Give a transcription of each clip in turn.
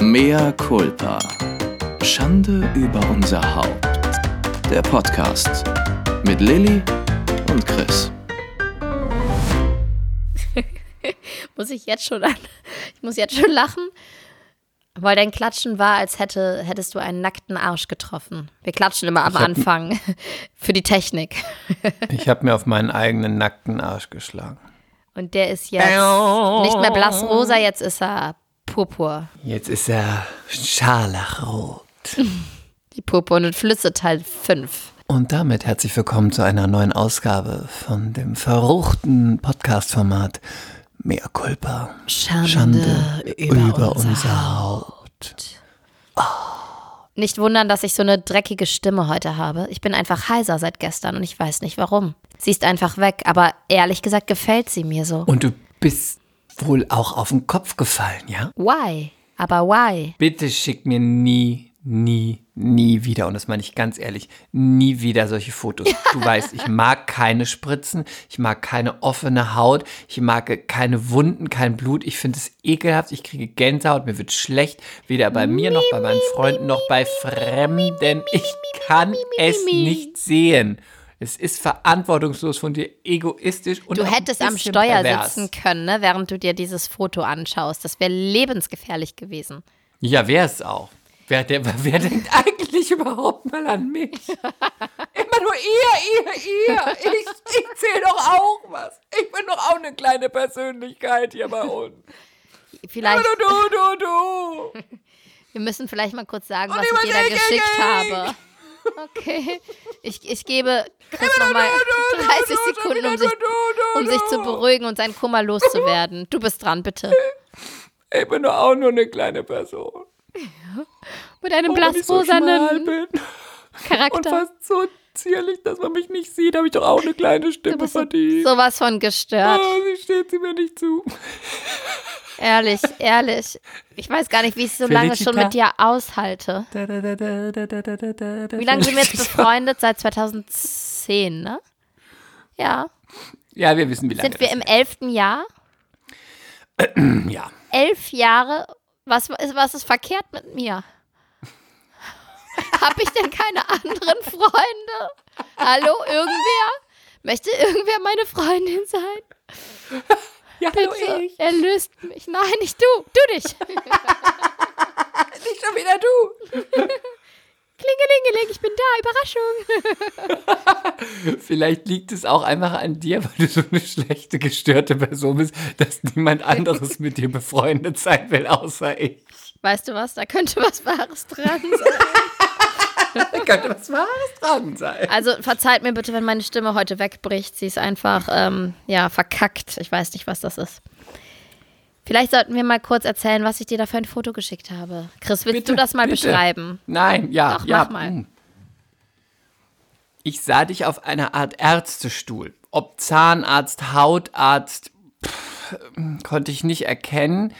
Mea culpa. Schande über unser Haupt. Der Podcast mit Lilly und Chris. muss ich jetzt schon an, ich muss jetzt schon lachen, weil dein Klatschen war, als hätte, hättest du einen nackten Arsch getroffen. Wir klatschen immer am hab- Anfang für die Technik. Ich habe mir auf meinen eigenen nackten Arsch geschlagen. Und der ist jetzt nicht mehr blassrosa, jetzt ist er purpur. Jetzt ist er scharlachrot. Die purpurnen Flüsse Teil 5. Und damit herzlich willkommen zu einer neuen Ausgabe von dem verruchten Podcast-Format Mea culpa. Schande über unser Haupt. Nicht wundern, dass ich so eine dreckige Stimme heute habe. Ich bin einfach heiser seit gestern und ich weiß nicht warum. Sie ist einfach weg, aber ehrlich gesagt gefällt sie mir so. Und du bist wohl auch auf den Kopf gefallen, ja? Why? Aber why? Bitte schick mir nie, nie, nie wieder, und das meine ich ganz ehrlich, nie wieder solche Fotos. Du weißt, ich mag keine Spritzen, ich mag keine offene Haut, ich mag keine Wunden, kein Blut. Ich finde es ekelhaft, ich kriege Gänsehaut, mir wird schlecht, weder bei mir noch bei meinen Freunden noch bei Fremden. Ich kann es nicht sehen. Es ist verantwortungslos von dir, egoistisch und Du hättest am Steuer pervers. sitzen können, ne, während du dir dieses Foto anschaust. Das wäre lebensgefährlich gewesen. Ja, wer es auch. Wer, der, wer denkt eigentlich überhaupt mal an mich? Immer nur ihr, ihr, ihr. Ich, ich zähle doch auch was. Ich bin doch auch eine kleine Persönlichkeit hier bei uns. Vielleicht, Du, du, du, du. wir müssen vielleicht mal kurz sagen, Und was ich dir da Gay, geschickt habe. Okay. Ich, ich gebe Chris nochmal 30 Sekunden, um sich, um sich zu beruhigen und seinen Kummer loszuwerden. Du bist dran, bitte. Ich bin doch auch nur eine kleine Person. Mit einem ich so blassrosanen bin und Charakter. fast so zierlich, dass man mich nicht sieht, habe ich doch auch eine kleine Stimme so, verdient. sowas von gestört. Oh, wie steht sie mir nicht zu? Ehrlich, ehrlich. Ich weiß gar nicht, wie ich so lange schon Felicita. mit dir aushalte. Wie Wie lange sind wir jetzt befreundet? Seit 2010, ne? Ja. Ja, wir wissen, wie lange Sind wir im elften Jahr? Ja. Elf Jahre? Was ist, was ist verkehrt mit mir? Hab ich denn keine anderen Freunde? Hallo, irgendwer? Möchte irgendwer meine Freundin sein? Ja, hallo Bitte, ich. erlöst mich. Nein, nicht du. Du dich. Nicht schon wieder du. Klingelingeling, ich bin da. Überraschung. Vielleicht liegt es auch einfach an dir, weil du so eine schlechte, gestörte Person bist, dass niemand anderes mit dir befreundet sein will, außer ich. Weißt du was? Da könnte was Wahres dran sein. Da könnte was Wahres dran sein. Also verzeiht mir bitte, wenn meine Stimme heute wegbricht. Sie ist einfach, ähm, ja, verkackt. Ich weiß nicht, was das ist. Vielleicht sollten wir mal kurz erzählen, was ich dir da für ein Foto geschickt habe. Chris, willst Bitte, du das mal bitte. beschreiben? Nein, ja, Doch, ja. mach mal. Ich sah dich auf einer Art Ärztestuhl. Ob Zahnarzt, Hautarzt, pff, konnte ich nicht erkennen.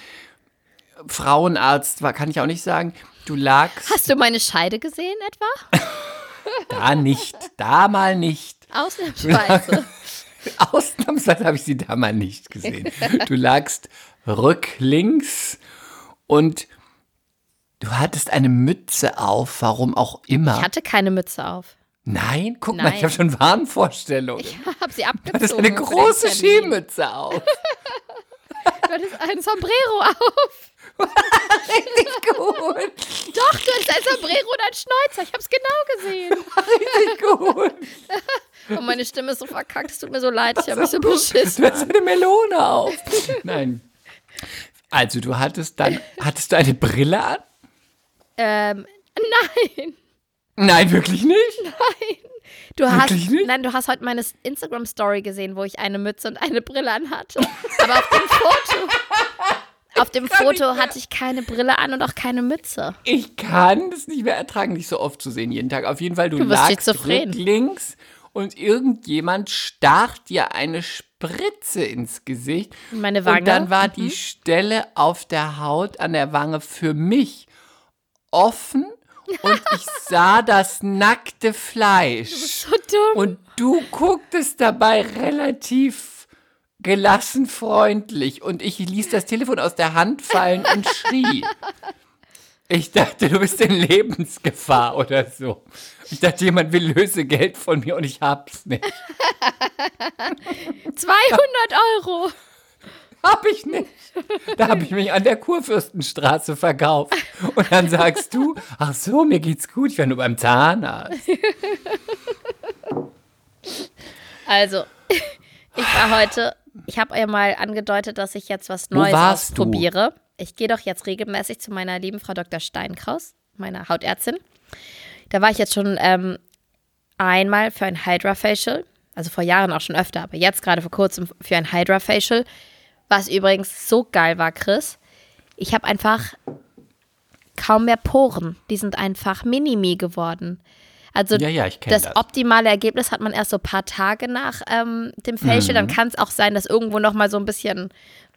Frauenarzt war, kann ich auch nicht sagen. Du lagst Hast du meine Scheide gesehen etwa? da nicht, da mal nicht. Ausnahmsweise. Ausnahmsweise habe ich sie da mal nicht gesehen. Du lagst rücklings und du hattest eine Mütze auf, warum auch immer. Ich hatte keine Mütze auf. Nein, guck mal, Nein. ich habe schon Wahnvorstellungen. Ich habe sie Du abgezogen. hattest eine große. Skimütze auf. Du hattest ein Sombrero auf. Gut, Doch, du hattest ein Sombrero und ein Schnäuzer. Ich habe es genau gesehen. richtig gut. Und meine Stimme ist so verkackt. Es tut mir so leid. Ich habe mich so beschissen. Du hast eine Melone auf. Nein. Also du hattest dann, hattest du eine Brille an? Ähm, nein. Nein, wirklich nicht. Du hast, Wirklich nicht? nein, du hast heute meine Instagram-Story gesehen, wo ich eine Mütze und eine Brille an hatte. Aber auf dem Foto, auf dem Foto hatte ich keine Brille an und auch keine Mütze. Ich kann das nicht mehr ertragen, dich so oft zu sehen jeden Tag. Auf jeden Fall, du, Du bist lagst rücklings und irgendjemand stach dir eine Spritze ins Gesicht. In meine Wange. Und dann war Mhm. die Stelle auf der Haut an der Wange für mich offen und ich sah das nackte Fleisch. So dumm. Und du gucktest dabei relativ gelassen freundlich und ich ließ das Telefon aus der Hand fallen und schrie. Ich dachte, du bist in Lebensgefahr oder so. Ich dachte, jemand will Lösegeld von mir und ich hab's nicht. 200 Euro. Hab ich nicht. Da habe ich mich an der Kurfürstenstraße verkauft. Und dann sagst du, ach so, mir geht's gut, ich war nur beim Zahnarzt. Also, ich war heute, ich habe ja mal angedeutet, dass ich jetzt was Neues du? ausprobiere. Ich gehe doch jetzt regelmäßig zu meiner lieben Frau Dr. Steinkraus, meiner Hautärztin. Da war ich jetzt schon ähm, einmal für ein Hydra Facial, also vor Jahren auch schon öfter, aber jetzt gerade vor kurzem für ein Hydra Facial, was übrigens so geil war, Chris. Ich habe einfach kaum mehr Poren. Die sind einfach minimi geworden. Also Ja, ja, das, das. optimale Ergebnis hat man erst so ein paar Tage nach ähm, dem Facial. Mhm. Dann kann es auch sein, dass irgendwo noch mal so ein bisschen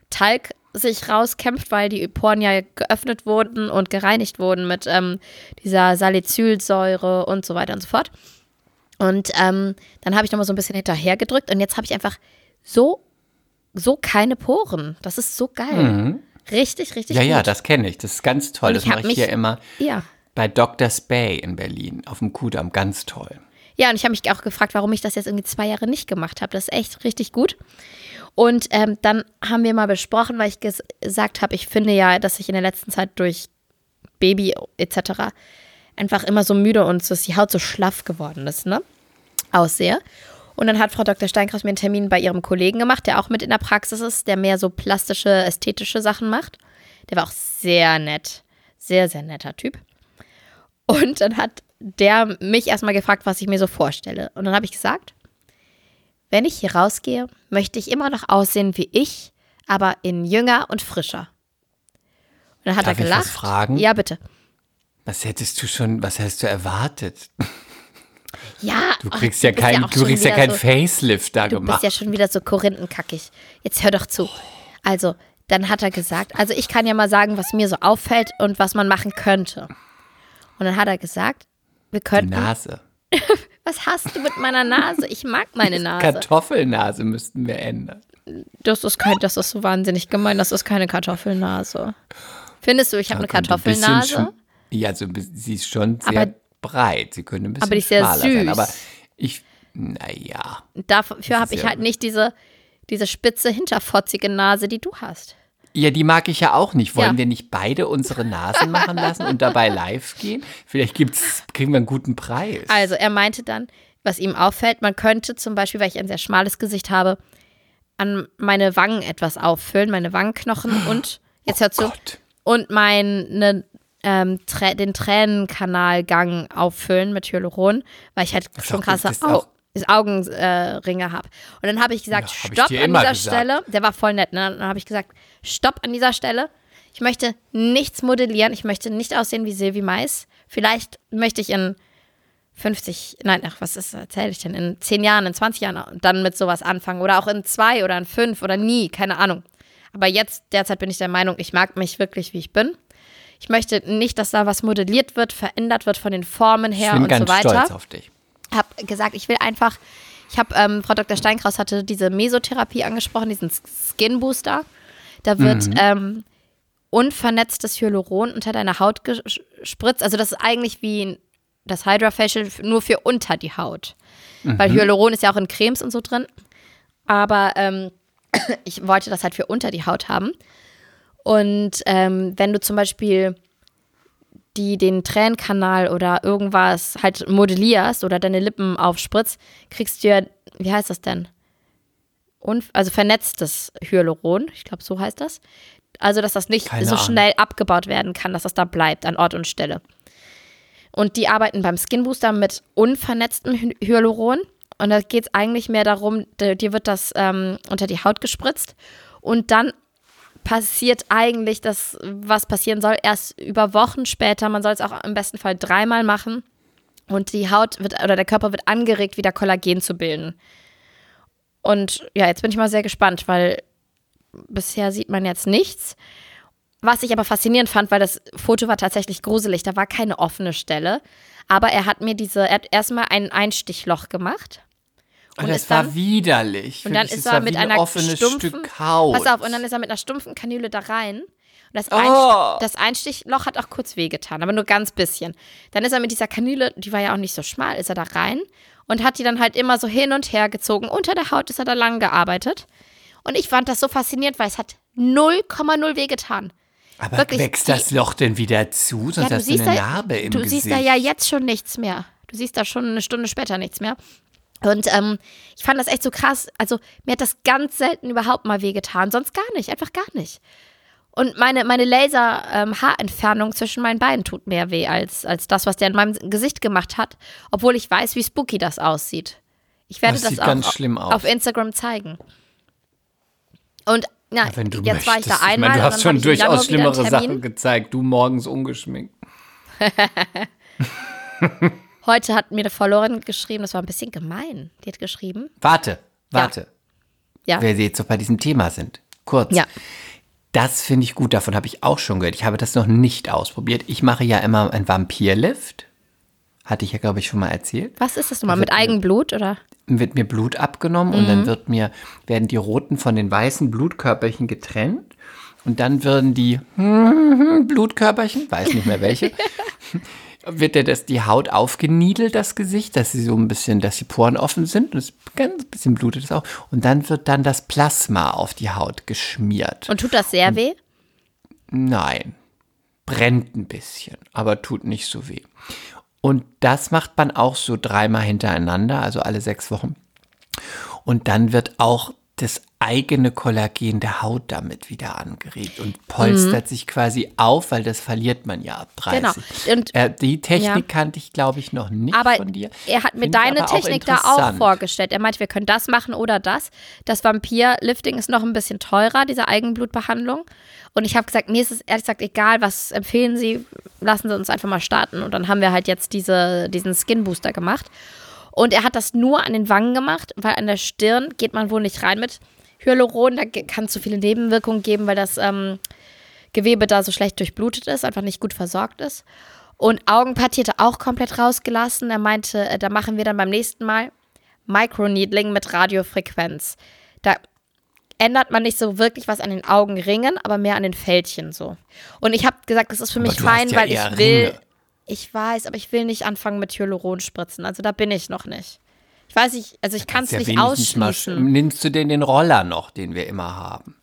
Talg sich rauskämpft, weil die Poren ja geöffnet wurden und gereinigt wurden mit ähm, dieser Salicylsäure und so weiter und so fort. Und ähm, dann habe ich noch mal so ein bisschen hinterher gedrückt und jetzt habe ich einfach so, so keine Poren. Das ist so geil. Richtig, richtig Mhm. Ja, gut. ja, das kenne ich. Das ist ganz toll. Das mache ich mich- hier immer Ja. Bei Dr. Spay in Berlin auf dem Kudamm. Ganz toll. Ja, und ich habe mich auch gefragt, warum ich das jetzt irgendwie zwei Jahre nicht gemacht habe. Das ist echt richtig gut. Und ähm, dann haben wir mal besprochen, weil ich ges gesagt habe, ich finde ja, dass ich in der letzten Zeit durch Baby etc. einfach immer so müde und so, dass die Haut so schlaff geworden ist, ne? Aussehe. Und dann hat Frau Dr. Steinkraus mir einen Termin bei ihrem Kollegen gemacht, der auch mit in der Praxis ist, der mehr so plastische, ästhetische Sachen macht. Der war auch sehr nett. Sehr, sehr netter Typ. Und dann hat der mich erstmal gefragt, was ich mir so vorstelle. Und dann habe ich gesagt, wenn ich hier rausgehe, möchte ich immer noch aussehen wie ich, aber in jünger und frischer. Und dann hat Darf er ich gelacht. was fragen? Ja, bitte. Was hättest du schon, was hättest du erwartet? Ja, Du ach, kriegst ja bist kein, auch du kriegst ja kein so, Facelift da Du gemacht. bist ja schon wieder so korinthenkackig. Jetzt hör doch zu. Also, dann hat er gesagt, also ich kann ja mal sagen, was mir so auffällt und was man machen könnte. Und dann hat er gesagt, wir Die könnten. Nase. Was hast du mit meiner Nase? Ich mag meine Nase. Kartoffelnase müssten wir ändern. Das ist, kein, das ist so wahnsinnig gemein. Das ist keine Kartoffelnase. Findest du, ich habe eine ein Kartoffelnase? schon- Ja, so, ein sie ist schon sehr Aber- breit. Sie könnte ein bisschen Aber die ist sehr schmaler sein. süß. Aber ich, naja. Dafür habe ich ja- halt nicht diese, diese spitze, hinterfotzige Nase, die du hast. Ja, die mag ich ja auch nicht. Wollen Ja. wir nicht beide unsere Nasen machen lassen und dabei live gehen? Vielleicht gibt's, kriegen wir einen guten Preis. Also er meinte dann, was ihm auffällt, man könnte zum Beispiel, weil ich ein sehr schmales Gesicht habe, an meine Wangen etwas auffüllen, meine Wangenknochen und, jetzt hör zu, Oh Gott. und meine, ähm, den Tränenkanalgang auffüllen mit Hyaluron, weil ich halt schon krasse ist Au Augenringe äh, habe. Und dann habe ich gesagt, Ja, hab ich stopp dir an dieser gesagt. Stelle. Der war voll nett. Ne? Dann habe ich gesagt, stopp an dieser Stelle. Ich möchte nichts modellieren. Ich möchte nicht aussehen wie Silvi Mais. Vielleicht möchte ich in 50, nein, ach, was ist, erzähle ich denn? In 10 Jahren, in 20 Jahren dann mit sowas anfangen. Oder auch in zwei oder in fünf oder nie, keine Ahnung. Aber jetzt, derzeit bin ich der Meinung, ich mag mich wirklich, wie ich bin. Ich möchte nicht, dass da was modelliert wird, verändert wird von den Formen ich her bin und ganz so weiter stolz auf dich. Habe gesagt, ich will einfach, ich habe, ähm, Frau Dr. Steinkraus hatte diese Mesotherapie angesprochen, diesen Skin Booster. Da wird ähm, unvernetztes Hyaluron unter deine Haut gespritzt. Also das ist eigentlich wie das Hydra Facial f- nur für unter die Haut. Weil Hyaluron ist ja auch in Cremes und so drin. Aber ähm, ich wollte das halt für unter die Haut haben. Und ähm, wenn du zum Beispiel die den Tränenkanal oder irgendwas halt modellierst oder deine Lippen aufspritzt, kriegst du ja, wie heißt das denn? Un also vernetztes Hyaluron, ich glaube, so heißt das. Also, dass das nicht Keine so Ahnung. schnell abgebaut werden kann, dass das da bleibt an Ort und Stelle. Und die arbeiten beim Skin Booster mit unvernetztem Hy- Hyaluron. Und da geht es eigentlich mehr darum, dir wird das ähm, unter die Haut gespritzt. Und dann passiert eigentlich das, was passieren soll, erst über Wochen später. Man soll es auch im besten Fall dreimal machen. Und die Haut wird oder der Körper wird angeregt, wieder Kollagen zu bilden. Und ja, jetzt bin ich mal sehr gespannt, weil bisher sieht man jetzt nichts. Was ich aber faszinierend fand, weil das Foto war tatsächlich gruselig. Da war keine offene Stelle. Aber er hat mir diese, er hat erstmal ein Einstichloch gemacht. Und das war dann- widerlich. Und dann ist er mit einer offenes stumpfen, Stück Haut. Pass auf, und dann ist er mit einer stumpfen Kanüle da rein. Und das, Einst das Einstichloch hat auch kurz wehgetan, aber nur ganz bisschen. Dann ist er mit dieser Kanüle, die war ja auch nicht so schmal, ist er da rein und hat die dann halt immer so hin und her gezogen. Unter der Haut ist er da lang gearbeitet. Und ich fand das so faszinierend, weil es hat 0,0 wehgetan. Aber Wirklich, wächst das Loch denn wieder zu? Sonst Ja, du hast du siehst eine da- Narbe im Du Gesicht. siehst da ja jetzt schon nichts mehr. Du siehst da schon eine Stunde später nichts mehr. Und ähm, ich fand das echt so krass. Also mir hat das ganz selten überhaupt mal wehgetan. Sonst gar nicht, einfach gar nicht. Und meine, meine Laser-Haarentfernung zwischen meinen Beinen tut mehr weh als, als das, was der in meinem Gesicht gemacht hat. Obwohl ich weiß, wie spooky das aussieht. Ich werde Das das, auch auf Instagram zeigen. Und na, Wenn du jetzt war ich da möchtest. einmal. Ich meine, du hast schon durchaus schlimmere. Sachen gezeigt. Du morgens ungeschminkt. Heute hat mir eine Followerin geschrieben, das war ein bisschen gemein. Die hat geschrieben, Warte, warte. ja, Wer sie jetzt so bei diesem Thema sind. Kurz. ja, Das finde ich gut, davon habe ich auch schon gehört. Ich habe das noch nicht ausprobiert. Ich mache ja immer einen Vampirlift. Hatte ich ja, glaube ich, schon mal erzählt. was ist das nochmal, mit Eigenblut oder? Wird mir Blut abgenommen und dann wird mir, werden die roten von den weißen Blutkörperchen getrennt. Und dann würden die Blutkörperchen, weiß nicht mehr welche, wird dir das die Haut aufgeniedelt, das Gesicht, dass sie so ein bisschen, dass die Poren offen sind und es ganz bisschen blutet es auch. Und dann wird dann das Plasma auf die Haut geschmiert. Und tut das sehr weh? Nein, brennt ein bisschen, aber tut nicht so weh. Und das macht man auch so dreimal hintereinander, also alle sechs Wochen. Und dann wird auch das eigene Kollagen der Haut damit wieder angeregt und polstert sich quasi auf, weil das verliert man ja ab 30. Genau. Und- äh, die Technik Ja. kannte ich, glaube ich, noch nicht Aber von dir. er hat mir deine aber auch Technik da auch vorgestellt. Er meinte, wir können das machen oder das. Das Vampir-Lifting ist noch ein bisschen teurer, diese Eigenblutbehandlung. Und ich habe gesagt, mir ist es ehrlich gesagt egal, was empfehlen Sie, lassen Sie uns einfach mal starten. Und dann haben wir halt jetzt diese, diesen Skin Booster gemacht. Und er hat das nur an den Wangen gemacht, weil an der Stirn geht man wohl nicht rein mit Hyaluron. Da kann es zu viele Nebenwirkungen geben, weil das ähm, Gewebe da so schlecht durchblutet ist, einfach nicht gut versorgt ist. Und Augenpartie hat er auch komplett rausgelassen. Er meinte, äh, da machen wir dann beim nächsten Mal Microneedling mit Radiofrequenz. Da ändert man nicht so wirklich was an den Augenringen, aber mehr an den Fältchen so. Und ich habe gesagt, das ist für Aber mich fein, ja weil ich will. Ringe. Ich weiß, aber ich will nicht anfangen mit Hyaluron spritzen. Also da bin ich noch nicht. Ich weiß nicht, also ich kann es Ja, nicht mal ausschließen. sch- nimmst du denn den Roller noch, den wir immer haben?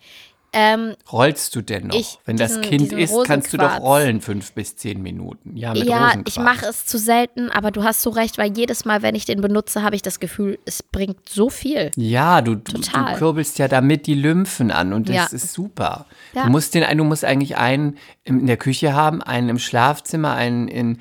Ähm, Rollst du denn noch? Ich- Wenn das diesen- Kind diesen isst, kannst du doch rollen, fünf bis zehn Minuten. Ja, mit ja, ich mache es zu selten, aber du hast so recht, weil jedes Mal, wenn ich den benutze, habe ich das Gefühl, es bringt so viel. Ja, du, du, du Total. kurbelst ja damit die Lymphen an und das Ja. ist super. Ja. Du musst den, du musst eigentlich einen in der Küche haben, einen im Schlafzimmer, einen in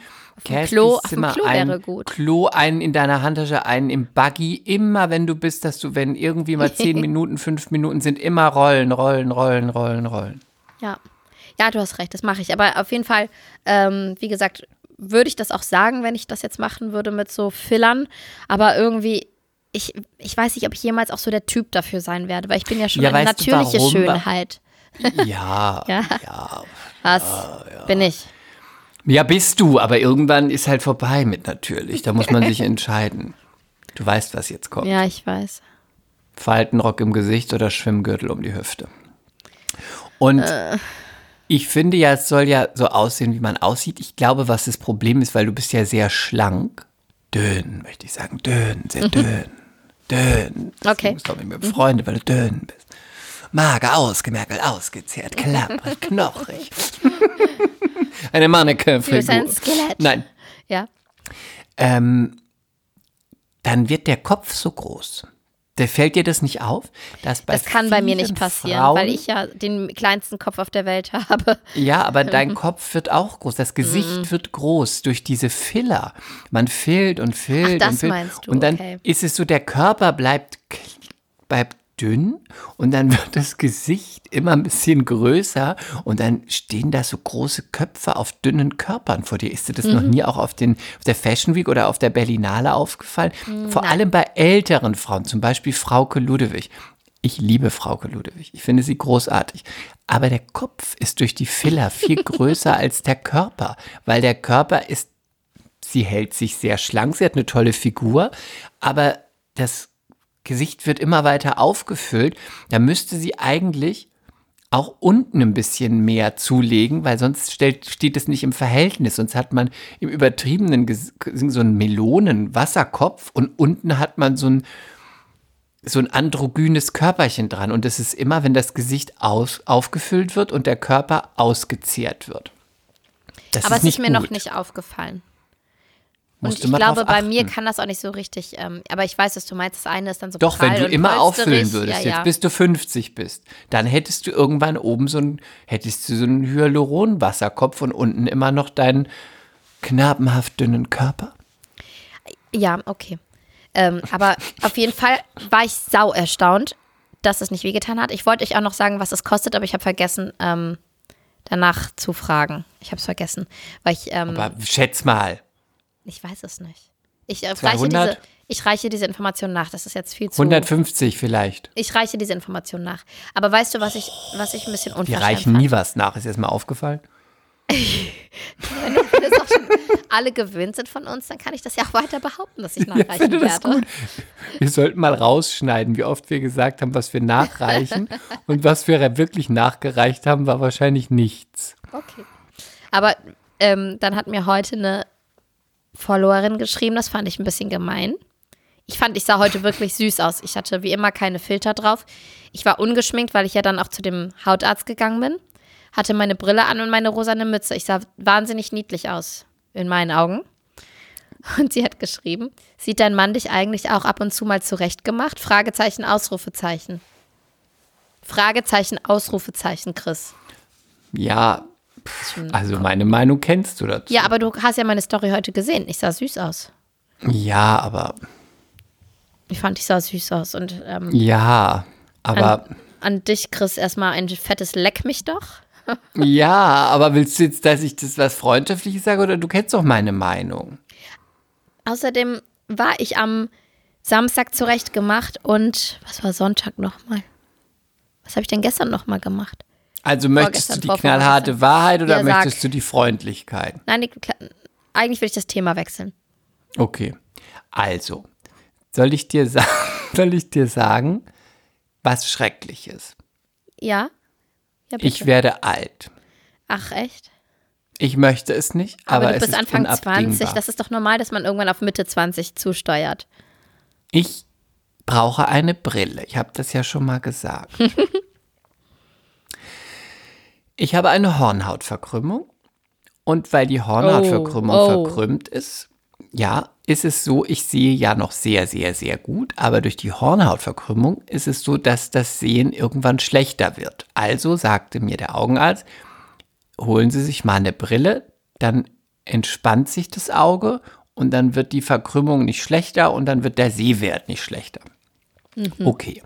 dem Klo- auf Zimmer, Klo einen wäre gut. Klo, einen in deiner Handtasche, einen im Buggy. Immer wenn du bist, dass du, wenn irgendwie mal zehn Minuten, fünf Minuten sind, immer rollen, rollen, rollen, rollen, rollen. Ja. Ja, du hast recht, das mache ich. Aber auf jeden Fall, ähm, wie gesagt, würde ich das auch sagen, wenn ich das jetzt machen würde mit so Fillern. Aber irgendwie, ich, ich weiß nicht, ob ich jemals auch so der Typ dafür sein werde, weil ich bin ja schon Ja, eine natürliche? Schönheit. Ja, Ja. ja. Was bin ich? Ja, bist du, aber irgendwann ist halt vorbei mit natürlich. Da muss man sich entscheiden. Du weißt, was jetzt kommt. Ja, ich weiß. Faltenrock im Gesicht oder Schwimmgürtel um die Hüfte. Und Äh. ich finde ja, es soll ja so aussehen, wie man aussieht. Ich glaube, was das Problem ist, weil du bist ja sehr schlank. Dünn, möchte ich sagen. Dünn, sehr dünn. Dünn. Okay. Du bist doch mit mir befreundet, weil du dünn bist. Mager, ausgemergelt, ausgezehrt, klapprig, knochig. Eine Du Mannequin-Figur. bist ein Skelett. Nein, Ja. ähm, dann wird der Kopf so groß. Der fällt dir das nicht auf? Dass bei Das kann bei mir nicht passieren, Frauen, weil ich ja den kleinsten Kopf auf der Welt habe. Ja, aber dein Kopf wird auch groß. Das Gesicht Mhm. wird groß durch diese Filler. Man fillt und fillt Ach, das und meinst du, und dann okay. ist es so, der Körper bleibt, bleibt dünn und dann wird das Gesicht immer ein bisschen größer und dann stehen da so große Köpfe auf dünnen Körpern vor dir. Ist dir das noch Mhm. nie auch auf, den, auf der Fashion Week oder auf der Berlinale aufgefallen? Mm, Vor allem bei älteren Frauen, zum Beispiel Frauke Ludewig. Ich liebe Frauke Ludewig. Ich finde sie großartig. Aber der Kopf ist durch die Filler viel größer als der Körper, weil der Körper ist, sie hält sich sehr schlank, sie hat eine tolle Figur, aber das Gesicht wird immer weiter aufgefüllt. Da müsste sie eigentlich auch unten ein bisschen mehr zulegen, weil sonst stellt, steht es nicht im Verhältnis. Sonst hat man im übertriebenen Ges- so einen Melonenwasserkopf und unten hat man so ein, so ein androgynes Körperchen dran. Und das ist immer, wenn das Gesicht aus, aufgefüllt wird und der Körper ausgezehrt wird. Das Aber ist es nicht ist mir noch gut. nicht aufgefallen. Und ich glaube, bei mir kann das auch nicht so richtig, ähm, aber ich weiß, was du meinst. Das eine ist dann so Doch, wenn du immer auffüllen würdest, ja, ja. jetzt bis du 50 bist, dann hättest du irgendwann oben so ein, hättest du so einen Hyaluronwasserkopf und unten immer noch deinen knabenhaft dünnen Körper. Ja, okay. Ähm, aber auf jeden Fall war ich sau erstaunt, dass es nicht wehgetan hat. Ich wollte euch auch noch sagen, was es kostet, aber ich habe vergessen, ähm, danach zu fragen. Ich habe es vergessen, weil ich, ähm, Aber schätz mal, ich weiß es nicht. Ich, äh, reiche 200? diese, ich reiche diese Information nach. Das ist jetzt viel zu. 150 vielleicht. Ich reiche diese Information nach. Aber weißt du, was ich, was ich ein bisschen unverschämt reichen fand? nie was nach. Ist dir das mal aufgefallen? Wenn das auch schon alle gewöhnt sind von uns, dann kann ich das ja auch weiter behaupten, dass ich nachreichen finde das werde. gut. Wir sollten mal rausschneiden, wie oft wir gesagt haben, was wir nachreichen. und was wir wirklich nachgereicht haben, war wahrscheinlich nichts. Okay. Aber ähm, dann hat mir heute eine Followerin geschrieben, das fand ich ein bisschen gemein. Ich fand, ich sah heute wirklich süß aus. Ich hatte wie immer keine Filter drauf. Ich war ungeschminkt, weil ich ja dann auch zu dem Hautarzt gegangen bin. Hatte meine Brille an und meine rosane Mütze. Ich sah wahnsinnig niedlich aus, in meinen Augen. Und sie hat geschrieben, sieht dein Mann dich eigentlich auch ab und zu mal zurechtgemacht? Fragezeichen, Ausrufezeichen. Fragezeichen, Ausrufezeichen, Chris. Ja, also meine Meinung kennst du dazu. Ja, aber du hast ja meine Story heute gesehen. Ich sah süß aus. Ja, aber Ich fand, ich sah süß aus. Und ähm, ja, aber an, an dich, Chris, erstmal ein fettes Leck mich doch. ja, aber willst du jetzt, dass ich das was Freundschaftliches sage oder du kennst doch meine Meinung? Außerdem war ich am Samstag zurecht gemacht und was war Sonntag nochmal? Was habe ich denn gestern nochmal gemacht? Also möchtest du die knallharte Wahrheit oder Ja, möchtest du die Freundlichkeit? Nein, die, eigentlich will ich das Thema wechseln. Okay. Also, soll ich dir sagen, soll ich dir sagen, was schrecklich ist? Ja? Ja. Ich werde alt. Ach, echt? Ich möchte es nicht, aber, Aber, du es bist ist Anfang 20. unabdingbar. Das ist doch normal, dass man irgendwann auf Mitte 20 zusteuert. Ich brauche eine Brille. Ich habe das ja schon mal gesagt. ich habe eine Hornhautverkrümmung. Und weil die Hornhautverkrümmung Oh, oh. verkrümmt ist, ja, ist es so, ich sehe ja noch sehr, sehr, sehr gut, aber durch die Hornhautverkrümmung ist es so, dass das Sehen irgendwann schlechter wird. Also sagte mir der Augenarzt, holen Sie sich mal eine Brille, dann entspannt sich das Auge und dann wird die Verkrümmung nicht schlechter und dann wird der Sehwert nicht schlechter. Okay.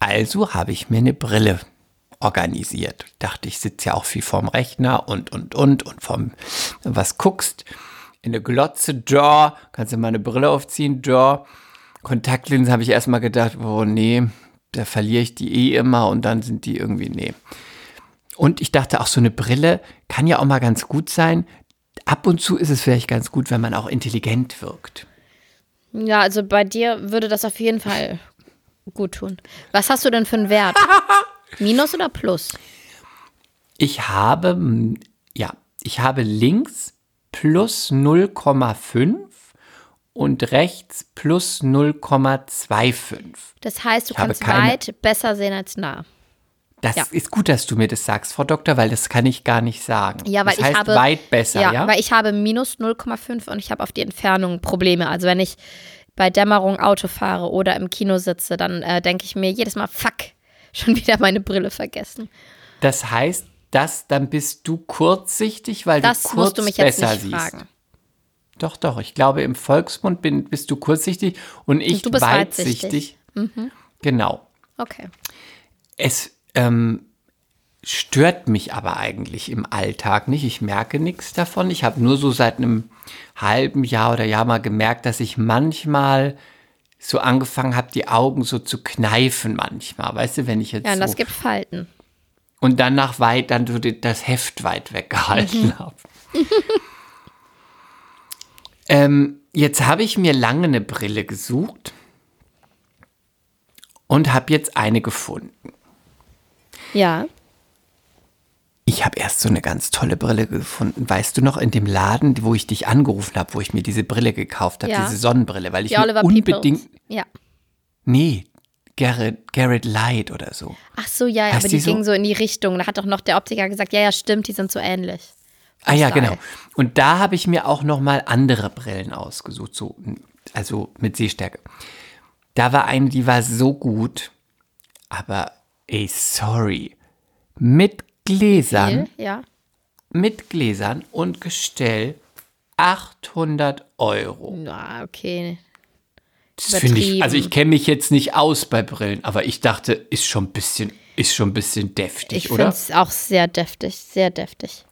Also habe ich mir eine Brille organisiert. Ich dachte, ich sitze ja auch viel vorm Rechner und, und, und, und vom, was guckst. In der Glotze, Jaw, kannst du mal eine Brille aufziehen, Jaw. Kontaktlinsen habe ich erstmal gedacht, oh nee, da verliere ich die eh immer und dann sind die irgendwie, nee. Und ich dachte auch, so eine Brille kann ja auch mal ganz gut sein. Ab und zu ist es vielleicht ganz gut, wenn man auch intelligent wirkt. Ja, also bei dir würde das auf jeden Fall gut tun. Was hast du denn für einen Wert? Minus oder Plus? Ich habe, ja, ich habe links plus 0,5 und rechts plus 0,25. Das heißt, du Ich kannst weit besser sehen als nah. Das Ja. ist gut, dass du mir das sagst, Frau Doktor, weil das kann ich gar nicht sagen. Ja, weil das heißt ich habe weit besser, ja? ja, weil ich habe minus 0,5 und ich habe auf die Entfernung Probleme. Also wenn ich bei Dämmerung Auto fahre oder im Kino sitze, dann äh, denke ich mir jedes Mal, fuck, schon wieder meine Brille vergessen. das heißt, dass dann bist du kurzsichtig, weil Das du kurz musst du mich jetzt besser nicht siehst. fragen. Doch, doch. Ich glaube, im Volksmund bin, bist du kurzsichtig und ich du bist weitsichtig. weitsichtig. Genau. Okay. Es ähm, stört mich aber eigentlich im Alltag nicht. Ich merke nichts davon. Ich habe nur so seit einem halben Jahr oder Jahr mal gemerkt, dass ich manchmal so angefangen habe, die Augen so zu kneifen manchmal. Weißt du, wenn ich jetzt Ja, und so das gibt Falten. und dann nach weit, dann so das Heft weit weggehalten Mhm. habe. ähm, jetzt habe ich mir lange eine Brille gesucht und habe jetzt eine gefunden. Ja. Ich habe erst so eine ganz tolle Brille gefunden. Weißt du noch, in dem Laden, wo ich dich angerufen habe, wo ich mir diese Brille gekauft habe, Ja. diese Sonnenbrille, weil ich Die mir Oliver unbedingt. Peoples. Ja. Nee, Garrett, Garrett Light oder so. Ach so, ja, Heißt aber die die so? ging so in die Richtung. Da hat doch noch der Optiker gesagt, ja, ja, stimmt, die sind so ähnlich. Ah ja, Style. genau. Und da habe ich mir auch noch mal andere Brillen ausgesucht, so also mit Sehstärke. Da war eine, die war so gut, aber ey, sorry, mit Gläsern, Viel, ja. mit Gläsern und Gestell 800 Euro. Na, okay. Das finde ich, also ich kenne mich jetzt nicht aus bei Brillen, aber ich dachte, ist schon ein bisschen, ist schon ein bisschen deftig, Ich finde oder? es auch sehr deftig, sehr deftig.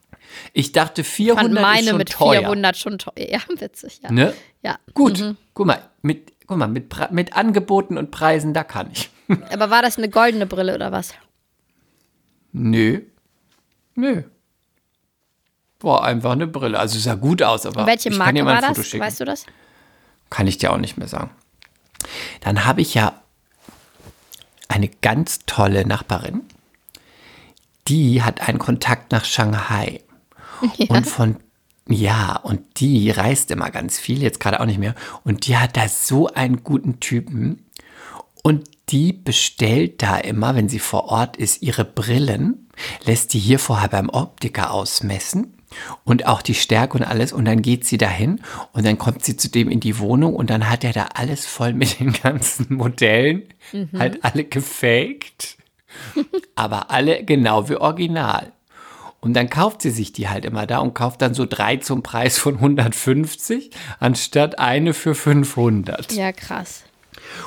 Ich dachte, Ich 400 fand ist meine schon mit teuer. 400 schon teuer. Ja, witzig, ja. Ne? Ja. Gut, guck mal, mit, guck mal mit, mit Angeboten und Preisen, da kann ich. Aber war das eine goldene Brille oder was? Nö. Nö. War einfach eine Brille. Also sah gut aus, aber Welche ich kann dir Marke mal war ein Foto das? schicken. Weißt du das? Kann ich dir auch nicht mehr sagen. Dann habe ich ja eine ganz tolle Nachbarin. Die hat einen Kontakt nach Shanghai. Und von, ja, und die reist immer ganz viel, jetzt gerade auch nicht mehr. Und die hat da so einen guten Typen. Und die bestellt da immer, wenn sie vor Ort ist, ihre Brillen, lässt die hier vorher beim Optiker ausmessen und auch die Stärke und alles. Und dann geht sie dahin und dann kommt sie zu dem in die Wohnung und dann hat er da alles voll mit den ganzen Modellen, halt alle gefaked, aber alle genau wie original. Und dann kauft sie sich die halt immer da und kauft dann so drei zum Preis von 150 anstatt eine für 500. Ja, krass.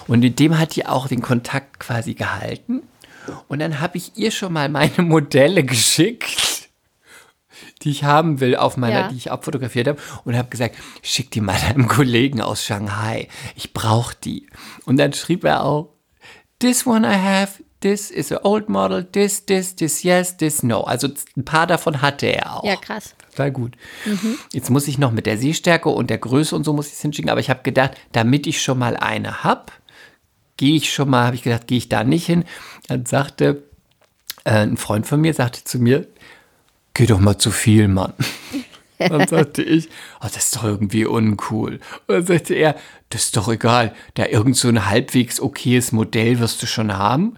Und mit dem hat die auch den Kontakt quasi gehalten. Und dann habe ich ihr schon mal meine Modelle geschickt, die ich haben will, auf meiner, Ja. die ich abfotografiert habe. Und habe gesagt, schick die mal deinem Kollegen aus Shanghai. Ich brauche die. Und dann schrieb er auch, this one I have, this is an old model, this, this, this yes, this no. Also ein paar davon hatte er auch. Ja, krass. Total gut. Jetzt muss ich noch mit der Sehstärke und der Größe und so muss ich es hinschicken, aber ich habe gedacht, damit ich schon mal eine habe, gehe ich schon mal, habe ich gedacht, gehe ich da nicht hin. Dann sagte äh, ein Freund von mir, sagte zu mir, geh doch mal zu viel, Mann. Dann sagte ich, oh, das ist doch irgendwie uncool. Und dann sagte er, das ist doch egal, da irgend so ein halbwegs okayes Modell wirst du schon haben.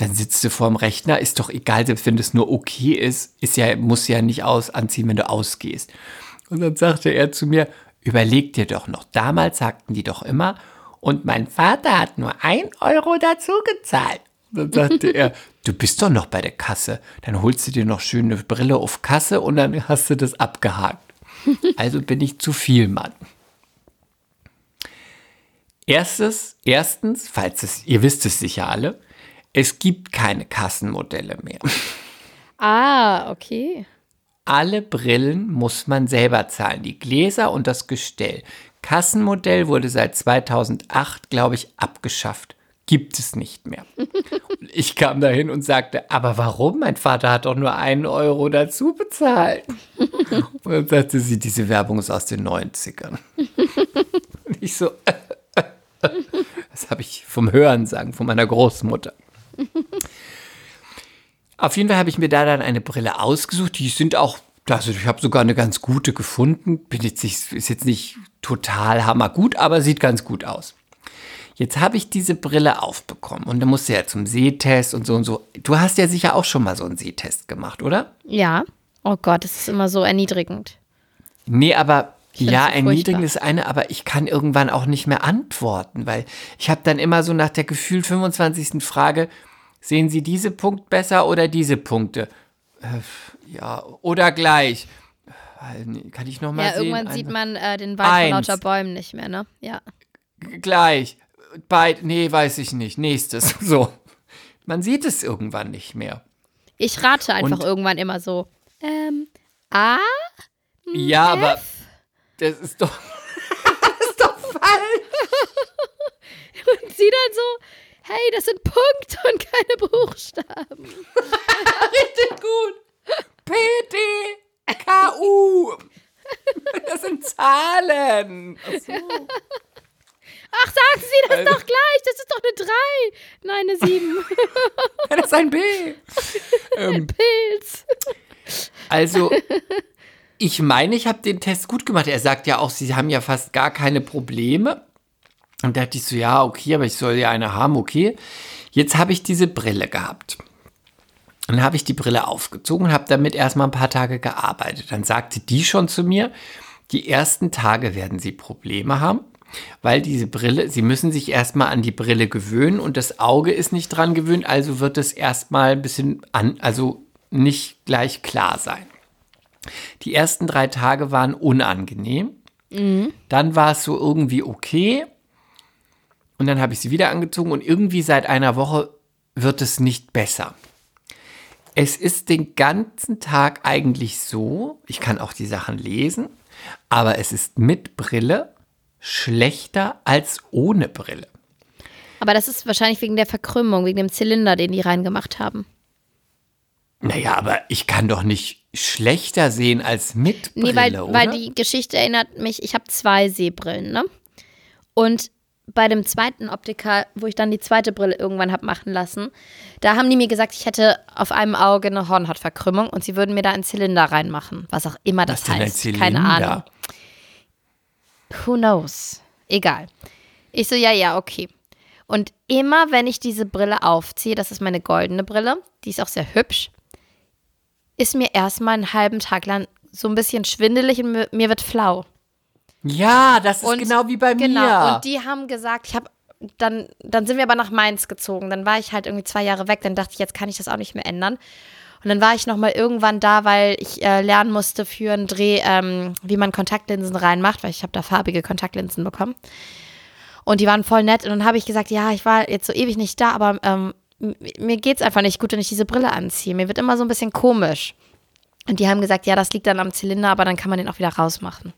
Dann sitzt du vorm Rechner, ist doch egal, selbst wenn das nur okay ist, ist ja, muss ja nicht aus, anziehen, wenn du ausgehst. Und dann sagte er zu mir, überleg dir doch noch, damals sagten die doch immer, und mein Vater hat nur ein Euro dazu gezahlt. Dann sagte er, du bist doch noch bei der Kasse. Dann holst du dir noch schöne Brille auf Kasse und dann hast du das abgehakt. Also bin ich zu viel Mann. Erstes, erstens, falls es, ihr wisst es sicher alle, es gibt keine Kassenmodelle mehr. Ah, okay. Alle Brillen muss man selber zahlen, die Gläser und das Gestell. Kassenmodell wurde seit 2008, glaube ich, abgeschafft. Gibt es nicht mehr. Ich kam dahin und sagte, aber warum? Mein Vater hat doch nur einen Euro dazu bezahlt. Und dann sagte sie, diese Werbung ist aus den 90ern. Und ich so, das habe ich vom Hören sagen, von meiner Großmutter. Auf jeden Fall habe ich mir da dann eine Brille ausgesucht. Die sind auch, also ich habe sogar eine ganz gute gefunden. Bin jetzt nicht, ist jetzt nicht total hammergut, aber sieht ganz gut aus. Jetzt habe ich diese Brille aufbekommen und dann musste ja zum Sehtest und so und so. Du hast ja sicher auch schon mal so einen Sehtest gemacht, oder? Ja. Oh Gott, das ist immer so erniedrigend. Nee, aber ja, so erniedrigend ist eine, aber ich kann irgendwann auch nicht mehr antworten, weil ich habe dann immer so nach der gefühlt 25. Frage, sehen Sie diese Punkt besser oder diese Punkte? Äh, ja, oder gleich. Äh, Kann ich noch mal Ja, sehen? irgendwann sieht man äh, den Wald Eins. vor lauter Bäumen nicht mehr, ne? Ja. Gleich. Beid, nee, weiß ich nicht. Nächstes. So. Man sieht es irgendwann nicht mehr. Ich rate einfach Und- irgendwann immer so. Ähm, A? Ja, aber das ist doch. das ist doch falsch. Und sie dann so, hey, das sind Punkte und keine Buchstaben. Richtig gut. P, D, K, U. Das sind Zahlen. Ach so. Ach, sagen Sie das doch gleich. Das ist doch eine 3. Nein, eine 7. das ist ein B. Ähm, Pilz. Also, ich meine, ich habe den Test gut gemacht. Er sagt ja auch, sie haben ja fast gar keine Probleme. Und da dachte ich so, ja, okay, aber ich soll ja eine haben, okay. Jetzt habe ich diese Brille gehabt. Dann habe ich die Brille aufgezogen und habe damit erstmal ein paar Tage gearbeitet. Dann sagte die schon zu mir, die ersten Tage werden sie Probleme haben, weil diese Brille, sie müssen sich erstmal an die Brille gewöhnen und das Auge ist nicht dran gewöhnt, also wird es erstmal ein bisschen an, also nicht gleich klar sein. Die ersten drei Tage waren unangenehm. Dann war es so irgendwie okay. Und dann habe ich sie wieder angezogen und irgendwie seit einer Woche wird es nicht besser. Es ist den ganzen Tag eigentlich so, ich kann auch die Sachen lesen, aber es ist mit Brille schlechter als ohne Brille. Aber das ist wahrscheinlich wegen der Verkrümmung, wegen dem Zylinder, den die reingemacht haben. Naja, aber ich kann doch nicht schlechter sehen als mit Brille, Nee, weil, oder? weil die Geschichte erinnert mich, ich habe zwei Sehbrillen, ne? Und bei dem zweiten Optiker, wo ich dann die zweite Brille irgendwann habe machen lassen, da haben die mir gesagt, ich hätte auf einem Auge eine Hornhautverkrümmung und sie würden mir da einen Zylinder reinmachen, was auch immer das Was denn ein heißt. Zylinder? Keine Ahnung. Who knows? Egal. Ich so, ja, ja, okay. Und immer, wenn ich diese Brille aufziehe, das ist meine goldene Brille, die ist auch sehr hübsch, ist mir erstmal einen halben Tag lang so ein bisschen schwindelig und mir wird flau. Ja, das ist Und- genau wie bei Genau. mir. Und die haben gesagt, ich habe dann, dann sind wir aber nach Mainz gezogen. Dann war ich halt irgendwie zwei Jahre weg. Dann dachte ich, jetzt kann ich das auch nicht mehr ändern. Und dann war ich noch mal irgendwann da, weil ich äh, lernen musste für einen Dreh, ähm, wie man Kontaktlinsen reinmacht, weil ich habe da farbige Kontaktlinsen bekommen. Und die waren voll nett. Und dann habe ich gesagt, ja, ich war jetzt so ewig nicht da, aber ähm, mir geht's einfach nicht gut, wenn ich diese Brille anziehe. Mir wird immer so ein bisschen komisch. Und die haben gesagt, ja, das liegt dann am Zylinder, aber dann kann man den auch wieder rausmachen.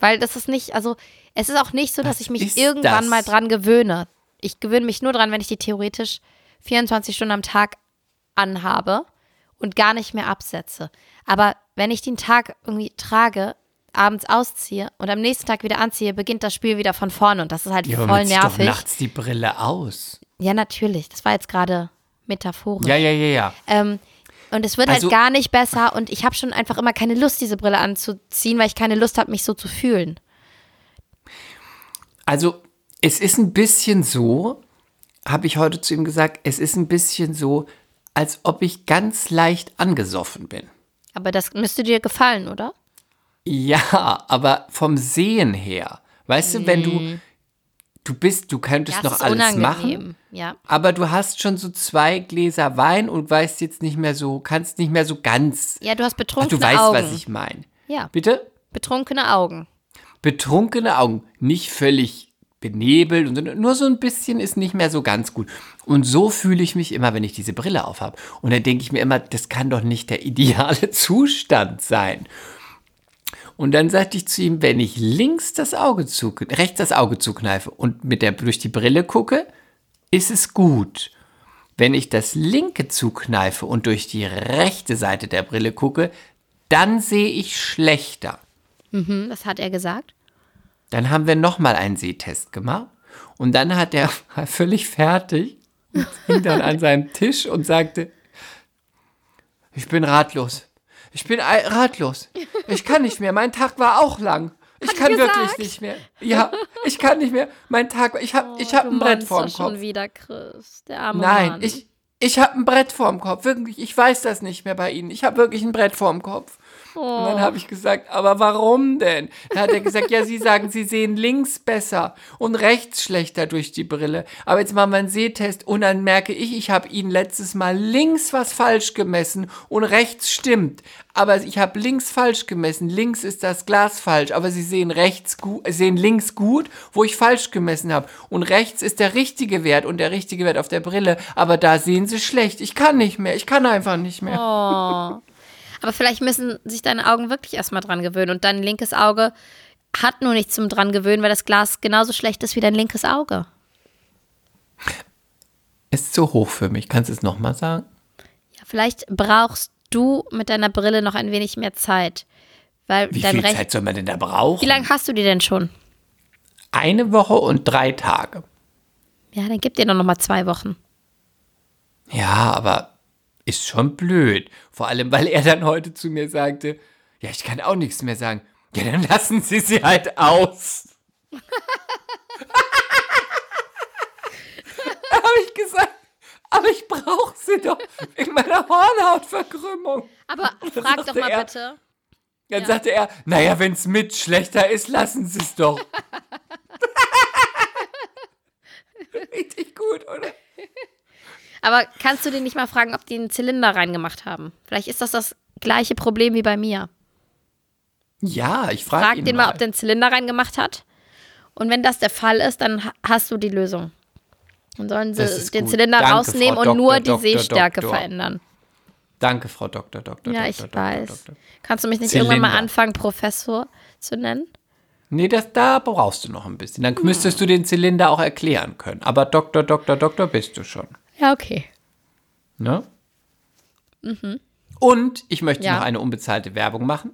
Weil das ist nicht, also es ist auch nicht so, dass Was ich mich irgendwann das? mal dran gewöhne. Ich gewöhne mich nur dran, wenn ich die theoretisch 24 Stunden am Tag anhabe und gar nicht mehr absetze. Aber wenn ich den Tag irgendwie trage, abends ausziehe und am nächsten Tag wieder anziehe, beginnt das Spiel wieder von vorne und das ist halt ja, voll zieht doch nervig. nachts die Brille aus. Ja, natürlich. Das war jetzt gerade metaphorisch. Ja, ja, ja, ja. Ähm, und es wird Also- halt gar nicht besser und ich habe schon einfach immer keine Lust, diese Brille anzuziehen, weil ich keine Lust habe, mich so zu fühlen. Also, es ist ein bisschen so, habe ich heute zu ihm gesagt, es ist ein bisschen so, als ob ich ganz leicht angesoffen bin. Aber das müsste dir gefallen, oder? Ja, aber vom Sehen her. Weißt du, wenn du, du bist, du könntest Ja, noch alles unangenehm. machen, Ja. aber du hast schon so zwei Gläser Wein und weißt jetzt nicht mehr so, kannst nicht mehr so ganz. Ja, du hast betrunkene du weißt, Augen. was ich meine. Ja, Bitte? betrunkene Augen. betrunkene Augen, nicht völlig benebelt, und nur so ein bisschen ist nicht mehr so ganz gut. Und so fühle ich mich immer, wenn ich diese Brille aufhabe. Und dann denke ich mir immer, das kann doch nicht der ideale Zustand sein. Und dann sagte ich zu ihm, wenn ich links das Auge zu, rechts das Auge zukneife und mit der durch die Brille gucke, ist es gut. Wenn ich das linke zukneife und durch die rechte Seite der Brille gucke, dann sehe ich schlechter. Hm, was hat er gesagt? Dann haben wir nochmal einen Sehtest gemacht. Und dann hat er völlig fertig hing dann an seinem Tisch und sagte, ich bin ratlos. Ich bin ratlos. Ich kann nicht mehr. Mein Tag war auch lang. Ich kann gesagt? wirklich nicht mehr. Ja, ich kann nicht mehr. Mein Tag, ich habe ich hab Du ein Brett vorm schon Kopf. wieder, Chris. Der arme Nein, Mann. ich, ich habe ein Brett vorm Kopf. Wirklich, ich weiß das nicht mehr bei Ihnen. Ich habe wirklich ein Brett vorm Kopf. Und dann habe ich gesagt, aber warum denn? Da hat er gesagt, ja, Sie sagen, Sie sehen links besser und rechts schlechter durch die Brille. Aber jetzt machen wir einen Sehtest und dann merke ich, ich habe Ihnen letztes Mal links was falsch gemessen und rechts stimmt. Aber ich habe links falsch gemessen. Links ist das Glas falsch, aber Sie sehen rechts gut, sehen links gut, wo ich falsch gemessen habe. Und rechts ist der richtige Wert und der richtige Wert auf der Brille. Aber da sehen Sie schlecht. Ich kann nicht mehr. Ich kann einfach nicht mehr. Oh. Aber vielleicht müssen sich deine Augen wirklich erstmal dran gewöhnen. Und dein linkes Auge hat nur nichts zum dran gewöhnen, weil das Glas genauso schlecht ist wie dein linkes Auge. Ist zu hoch für mich. Kannst du es nochmal sagen? Ja, vielleicht brauchst du mit deiner Brille noch ein wenig mehr Zeit. Weil Wie dein viel Recht. Zeit soll man denn da brauchen? Wie lange hast du die denn schon? eine Woche und drei Tage. Ja, dann gib dir doch noch mal zwei Wochen. Ja, aber ist schon blöd. Vor allem, weil er dann heute zu mir sagte, ja, ich kann auch nichts mehr sagen. Ja, dann lassen Sie sie halt aus. da habe ich gesagt, aber ich brauche sie doch wegen meiner Hornhautverkrümmung. Aber frag doch mal er- bitte. Dann Ja. sagte er, naja, wenn es mit schlechter ist, lassen Sie es doch. Richtig gut, oder? Aber kannst du den nicht mal fragen, ob die einen Zylinder reingemacht haben? Vielleicht ist das das gleiche Problem wie bei mir. Ja, ich frage Frag ihn den mal. ob der einen Zylinder reingemacht hat. Und wenn das der Fall ist, dann ha- hast du die Lösung. Dann sollen sie den gut. Zylinder Danke, rausnehmen Frau und Doktor, nur die Doktor, Sehstärke Doktor. verändern. Danke, Frau Doktor, Doktor, Ja, ich weiß. Kannst du mich nicht irgendwann mal Zylinder. anfangen, Professor zu nennen? Nee, das, da brauchst du noch ein bisschen. Dann müsstest du den Zylinder auch erklären können. Aber Doktor, Doktor, Doktor bist du schon. Ja, okay. Ne? Und ich möchte Mhm. Ja. noch eine unbezahlte Werbung machen.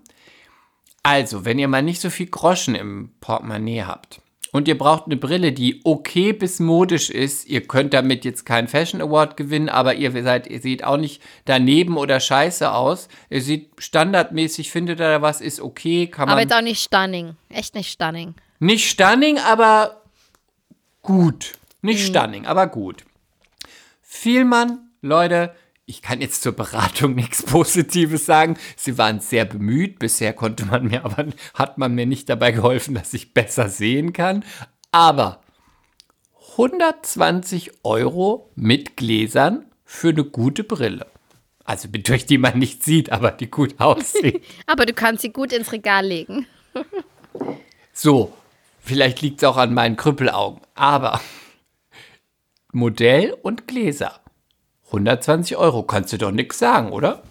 Also, wenn ihr mal nicht so viel Groschen im Portemonnaie habt und ihr braucht eine Brille, die okay bis modisch ist, ihr könnt damit jetzt keinen Fashion Award gewinnen, aber ihr seid, ihr seht auch nicht daneben oder scheiße aus. Ihr seht standardmäßig, findet ihr da was, ist okay, kann Aber man jetzt auch nicht stunning. Echt nicht stunning. nicht stunning, aber gut. Nicht Mhm. stunning, aber gut. Vielmann, Leute, ich kann jetzt zur Beratung nichts Positives sagen. Sie waren sehr bemüht. Bisher konnte man mir aber, hat man mir nicht dabei geholfen, dass ich besser sehen kann. Aber 120 Euro mit Gläsern für eine gute Brille. Also durch die man nicht sieht, aber die gut aussehen. Aber du kannst sie gut ins Regal legen. So, vielleicht liegt es auch an meinen Krüppelaugen, aber Modell und Gläser. 120 Euro, kannst du doch nichts sagen, oder?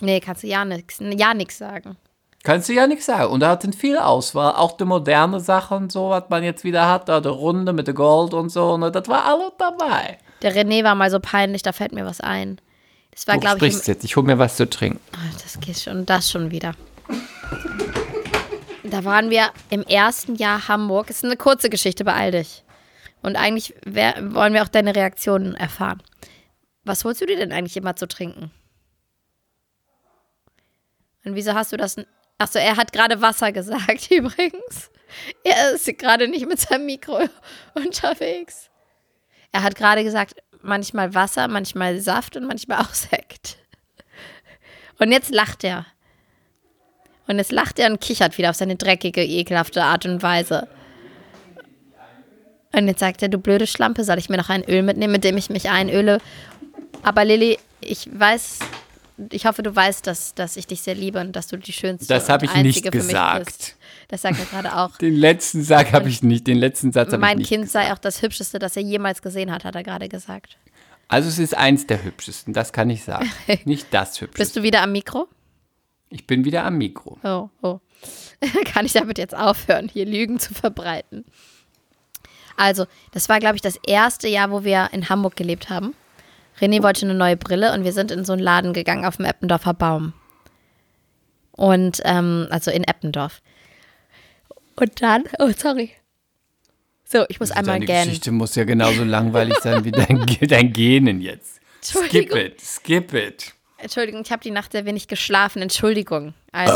Nee, kannst du ja nichts ja nix sagen. Kannst du ja nichts sagen. Und da hat dann viel Auswahl, auch die moderne Sachen, so was man jetzt wieder hat, da der Runde mit der Gold und so, ne, das war alles dabei. Der René war mal so peinlich, da fällt mir was ein. Das war, Du glaube ich, sprichst jetzt, ich hol mir was zu trinken. Ah, das geht schon, das schon wieder. Da waren wir im ersten Jahr Hamburg. Es ist eine kurze Geschichte, beeil dich. Und eigentlich wollen wir auch deine Reaktionen erfahren. Was holst du dir denn eigentlich immer zu trinken? Und wieso hast du das? Achso, er hat gerade Wasser gesagt, übrigens. Er ist gerade nicht mit seinem Mikro unterwegs. Er hat gerade gesagt, manchmal Wasser, manchmal Saft und manchmal auch Sekt. Und jetzt lacht er. Und jetzt lacht er und kichert wieder auf seine dreckige, ekelhafte Art und Weise. Und jetzt sagt er, du blöde Schlampe, soll ich mir noch ein Öl mitnehmen, mit dem ich mich einöle? Aber Lilly, ich weiß, ich hoffe, du weißt, dass, dass ich dich sehr liebe und dass du die schönste Das hab und ich nicht einzige für mich gesagt. bist. Das sagt er gerade auch. Den letzten Satz habe ich nicht, den letzten Satz habe ich Mein. Kind sei auch das Hübscheste, das er jemals gesehen hat, hat er gerade gesagt. Also es ist eins der hübschesten, das kann ich sagen. Nicht das Bist hübscheste. du wieder am Mikro? Ich bin wieder am Mikro. Oh, oh. Kann ich damit jetzt aufhören, hier Lügen zu verbreiten? Also, das war, glaube ich, das erste Jahr, wo wir in Hamburg gelebt haben. René wollte eine neue Brille und wir sind in so einen Laden gegangen auf dem Eppendorfer Baum. Und, ähm, also in Eppendorf. Und dann, oh, sorry. So, ich muss einmal Deine gähnen. Geschichte muss ja genauso langweilig sein wie dein, dein Gähnen jetzt. Skip it, skip it. Entschuldigung, ich habe die Nacht sehr wenig geschlafen. Entschuldigung. Also,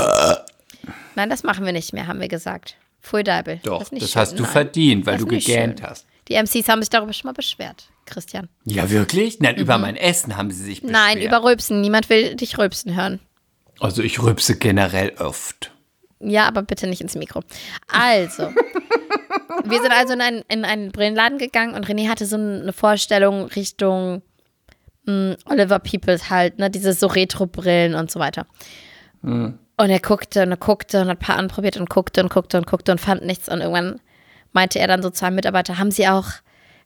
nein, das machen wir nicht mehr, haben wir gesagt. Deibel. Doch, das, schön, hast du nein. verdient, weil Das du gegähnt schön. hast. Die MCs haben sich darüber schon mal beschwert, Christian. Ja, wirklich? Nein, über mein Essen haben sie sich beschwert. Mhm. Nein, über Rülpsen. Niemand will dich rülpsen hören. Also ich rübse generell oft. Ja, aber bitte nicht ins Mikro. Also, wir sind also in einen, in einen Brillenladen gegangen und René hatte so eine Vorstellung Richtung mh, Oliver Peoples halt, ne, diese so Retro-Brillen und so weiter. Und er guckte und er guckte und hat ein paar anprobiert und guckte und guckte und guckte und fand nichts. Und irgendwann meinte er dann so zu einem Mitarbeiter, haben Sie auch,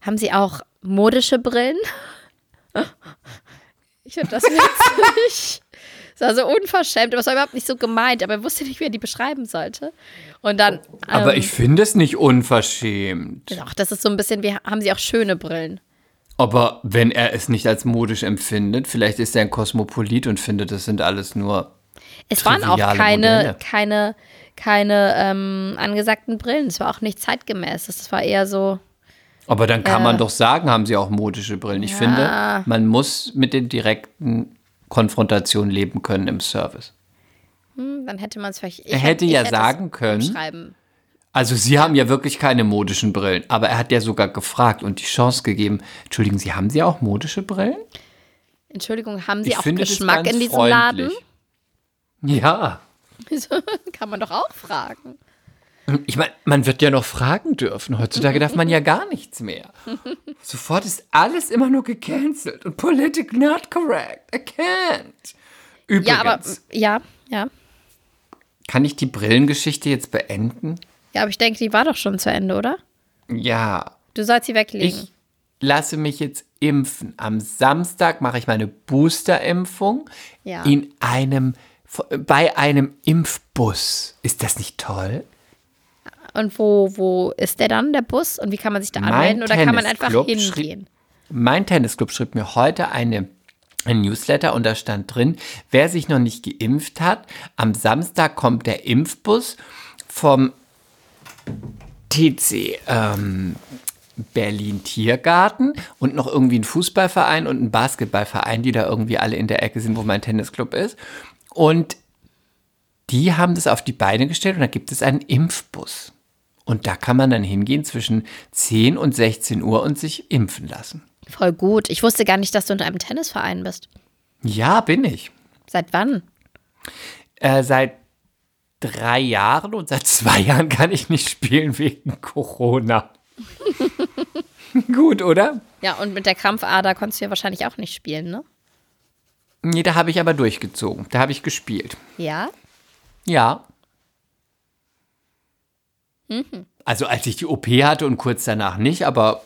haben Sie auch modische Brillen? Ich finde das witzig. Das war so unverschämt, aber es war überhaupt nicht so gemeint, aber er wusste nicht, wie er die beschreiben sollte. Und dann. Aber ähm, ich finde es nicht unverschämt. Ach, das ist so ein bisschen wie, haben sie auch schöne Brillen? Aber wenn er es nicht als modisch empfindet, vielleicht ist er ein Kosmopolit und findet, das sind alles nur. Es waren auch keine, Modelle. keine, keine ähm, angesagten Brillen. Es war auch nicht zeitgemäß. Das war eher so. Aber dann kann man doch sagen, haben sie auch modische Brillen. Ich Ja. finde, man muss mit den direkten Konfrontationen leben können im Service. Hm, dann hätte man es vielleicht. ich Er hätt- hätte ich ja es sagen können-. Also Sie haben ja wirklich keine modischen Brillen, aber er hat ja sogar gefragt und die Chance gegeben. Entschuldigen Sie, haben Sie auch modische Brillen? Entschuldigung, haben Sie ich auch Geschmack in diesem freundlich. Ja. Laden? Kann man doch auch fragen. Ich meine, man wird ja noch fragen dürfen. Heutzutage darf man ja gar nichts mehr. Sofort ist alles immer nur gecancelt und politic not correct. I can't. Übrigens, Ja, aber ja, ja. kann ich die Brillengeschichte jetzt beenden? Ja, aber ich denke, die war doch schon zu Ende, oder? Ja. Du sollst sie weglegen. Ich lasse mich jetzt impfen. Am Samstag mache ich meine Boosterimpfung Ja. in einem bei einem Impfbus. Ist das nicht toll? Und wo, wo ist der dann, der Bus? Und wie kann man sich da anmelden? Oder kann man einfach hingehen? Mein Tennisclub schrieb mir heute eine, ein Newsletter und da stand drin, wer sich noch nicht geimpft hat, am Samstag kommt der Impfbus vom TC ähm, Berlin Tiergarten und noch irgendwie ein Fußballverein und ein Basketballverein, die da irgendwie alle in der Ecke sind, wo mein Tennisclub ist. Und die haben das auf die Beine gestellt und da gibt es einen Impfbus. Und da kann man dann hingehen zwischen 10 und 16 Uhr und sich impfen lassen. Voll gut. Ich wusste gar nicht, dass du in einem Tennisverein bist. Ja, bin ich. Seit wann? Äh, seit drei Jahren und seit zwei Jahren kann ich nicht spielen wegen Corona. Gut, oder? Ja, und mit der Krampfader konntest du ja wahrscheinlich auch nicht spielen, ne? Nee, da habe ich aber durchgezogen. Da habe ich gespielt. Ja. Ja. Also als ich die OP hatte und kurz danach nicht, aber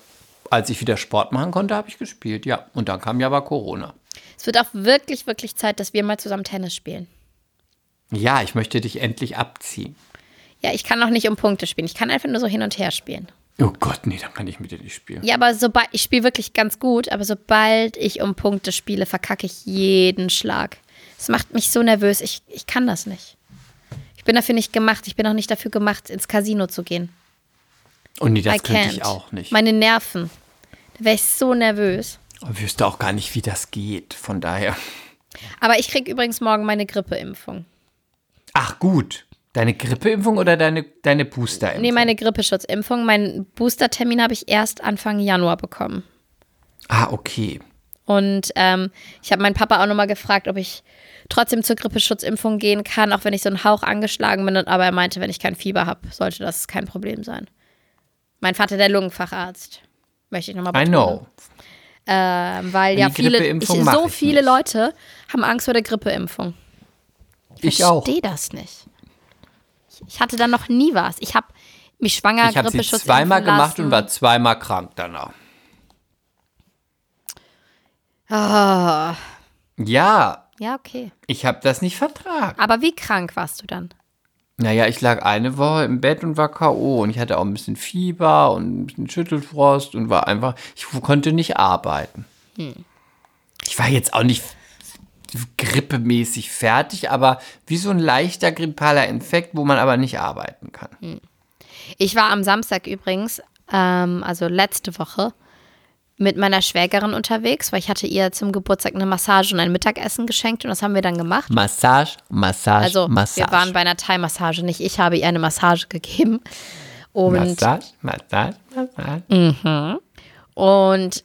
als ich wieder Sport machen konnte, habe ich gespielt, ja. Und dann kam ja aber Corona. Es wird auch wirklich, wirklich Zeit, dass wir mal zusammen Tennis spielen. Ja, ich möchte dich endlich abziehen. Ja, ich kann noch nicht um Punkte spielen. Ich kann einfach nur so hin und her spielen. Oh Gott, nee, dann kann ich mit dir nicht spielen. Ja, aber sobald ich spiele wirklich ganz gut, aber sobald ich um Punkte spiele, verkacke ich jeden Schlag. Es macht mich so nervös. Ich, ich kann das nicht. Ich bin dafür nicht gemacht. Ich bin auch nicht dafür gemacht, ins Casino zu gehen. Und nee, das I könnte can't. ich auch nicht. Meine Nerven. Da wäre ich so nervös. Ich wüsste auch gar nicht, wie das geht. Von daher. Aber ich kriege übrigens morgen meine Grippeimpfung. Ach gut. Deine Grippeimpfung oder deine, deine Boosterimpfung? Nee, meine Grippeschutzimpfung. Meinen Boostertermin habe ich erst Anfang Januar bekommen. Ah, okay. Und ähm, ich habe meinen Papa auch nochmal gefragt, ob ich trotzdem zur Grippeschutzimpfung gehen kann, auch wenn ich so einen Hauch angeschlagen bin. Aber er meinte, wenn ich kein Fieber habe, sollte das kein Problem sein. Mein Vater, der Lungenfacharzt, möchte ich nochmal I betonen. know. Ähm, weil ja viele, ich, so ich viele nicht. Leute haben Angst vor der Grippeimpfung. Ich auch. verstehe das nicht. Ich, hatte da noch nie was. Ich habe mich schwanger Ich habe sie Grippeschutz zweimal gemacht und war zweimal krank danach. Ah, Ja, ja, okay. ich habe das nicht vertragen. Aber wie krank warst du dann? Naja, ich lag eine Woche im Bett und war K.O. Und ich hatte auch ein bisschen Fieber und ein bisschen Schüttelfrost und war einfach, ich konnte nicht arbeiten. Ich war jetzt auch nicht grippemäßig fertig, aber wie so ein leichter grippaler Infekt, wo man aber nicht arbeiten kann. Ich war am Samstag übrigens, ähm, also letzte Woche, mit meiner Schwägerin unterwegs, weil ich hatte ihr zum Geburtstag eine Massage und ein Mittagessen geschenkt und das haben wir dann gemacht. Massage, Massage, Also Massage. wir waren bei einer Thai-Massage, nicht ich habe ihr eine Massage gegeben. Und, Massage, Massage, Massage. und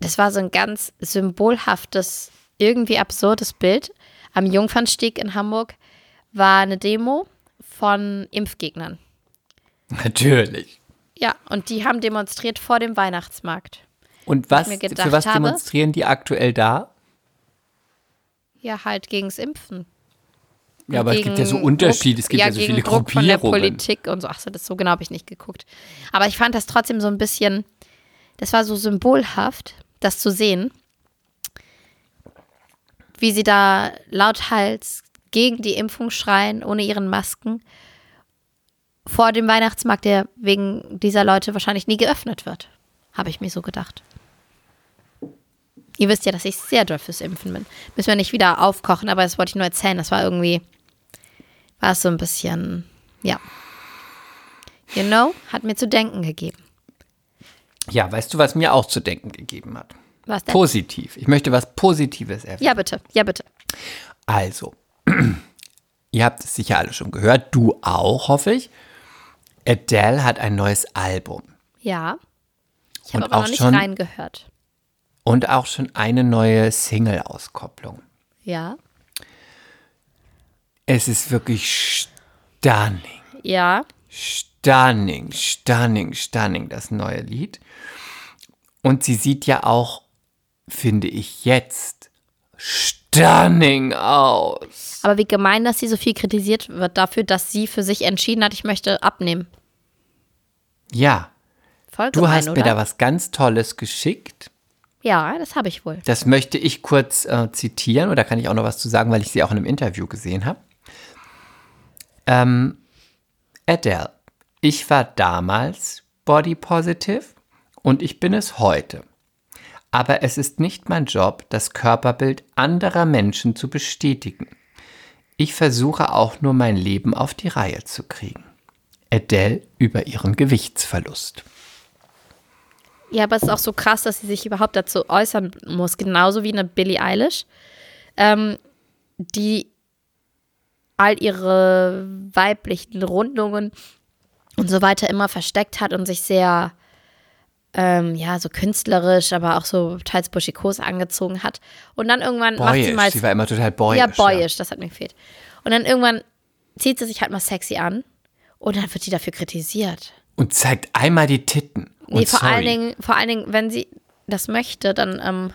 das war so ein ganz symbolhaftes, irgendwie absurdes Bild. Am Jungfernstieg in Hamburg war eine Demo von Impfgegnern. Natürlich. Ja, und die haben demonstriert vor dem Weihnachtsmarkt. Und was, für was habe- demonstrieren die aktuell da? Ja, halt gegens Impfen. Ja, aber es gibt ja so Gegen Unterschiede, es gibt ja, so gegen viele Druck von der Gruppierungen. Politik und so. Ach so, das so genau habe ich nicht geguckt. Aber ich fand das trotzdem so ein bisschen, das war so symbolhaft, das zu sehen, wie sie da lauthals gegen die Impfung schreien, ohne ihren Masken, vor dem Weihnachtsmarkt, der wegen dieser Leute wahrscheinlich nie geöffnet wird. Habe ich mir so gedacht. Ihr wisst ja, dass ich sehr doll fürs Impfen bin. Müssen wir nicht wieder aufkochen, aber das wollte ich nur erzählen. Das war irgendwie war es so ein bisschen, ja. You know, hat mir zu denken gegeben. Ja, weißt du, was mir auch zu denken gegeben hat? Was denn? Positiv. Ich möchte was Positives erfahren. Ja, bitte, ja, bitte. Also, ihr habt es sicher alle schon gehört, du auch, hoffe ich. Adele hat ein neues Album Ja. Ich habe aber noch auch nicht schon- reingehört. und auch schon eine neue Single-Auskopplung. Ja. Es ist wirklich stunning, Ja. stunning, stunning, stunning, das neue Lied. Und sie sieht ja auch, finde ich jetzt, stunning aus. Aber wie gemein, dass sie so viel kritisiert wird dafür, dass sie für sich entschieden hat, ich möchte abnehmen. Ja, Voll du gemein, hast oder? mir da was ganz Tolles geschickt. Ja, das habe ich wohl. Das möchte ich kurz äh, zitieren oder kann ich auch noch was zu sagen, weil ich sie auch in einem Interview gesehen habe. Ähm, Adele, ich war damals body positive und ich bin es heute. Aber es ist nicht mein Job, das Körperbild anderer Menschen zu bestätigen. Ich versuche auch nur mein Leben auf die Reihe zu kriegen. Adele über ihren Gewichtsverlust. Ja, aber es ist auch so krass, dass sie sich überhaupt dazu äußern muss. Genauso wie eine Billie Eilish, ähm, die all ihre weiblichen Rundungen und so weiter immer versteckt hat und sich sehr, ähm, ja, so künstlerisch, aber auch so teils buschikos angezogen hat. Und dann irgendwann macht sie Boyish, mal sie war immer total boyish. ja, boyish, das hat mir gefehlt. Und dann irgendwann zieht sie sich halt mal sexy an und dann wird sie dafür kritisiert. Und zeigt einmal die Titten. Nee, Und vor sorry. allen Dingen, vor allen Dingen, wenn sie das möchte, dann, ähm,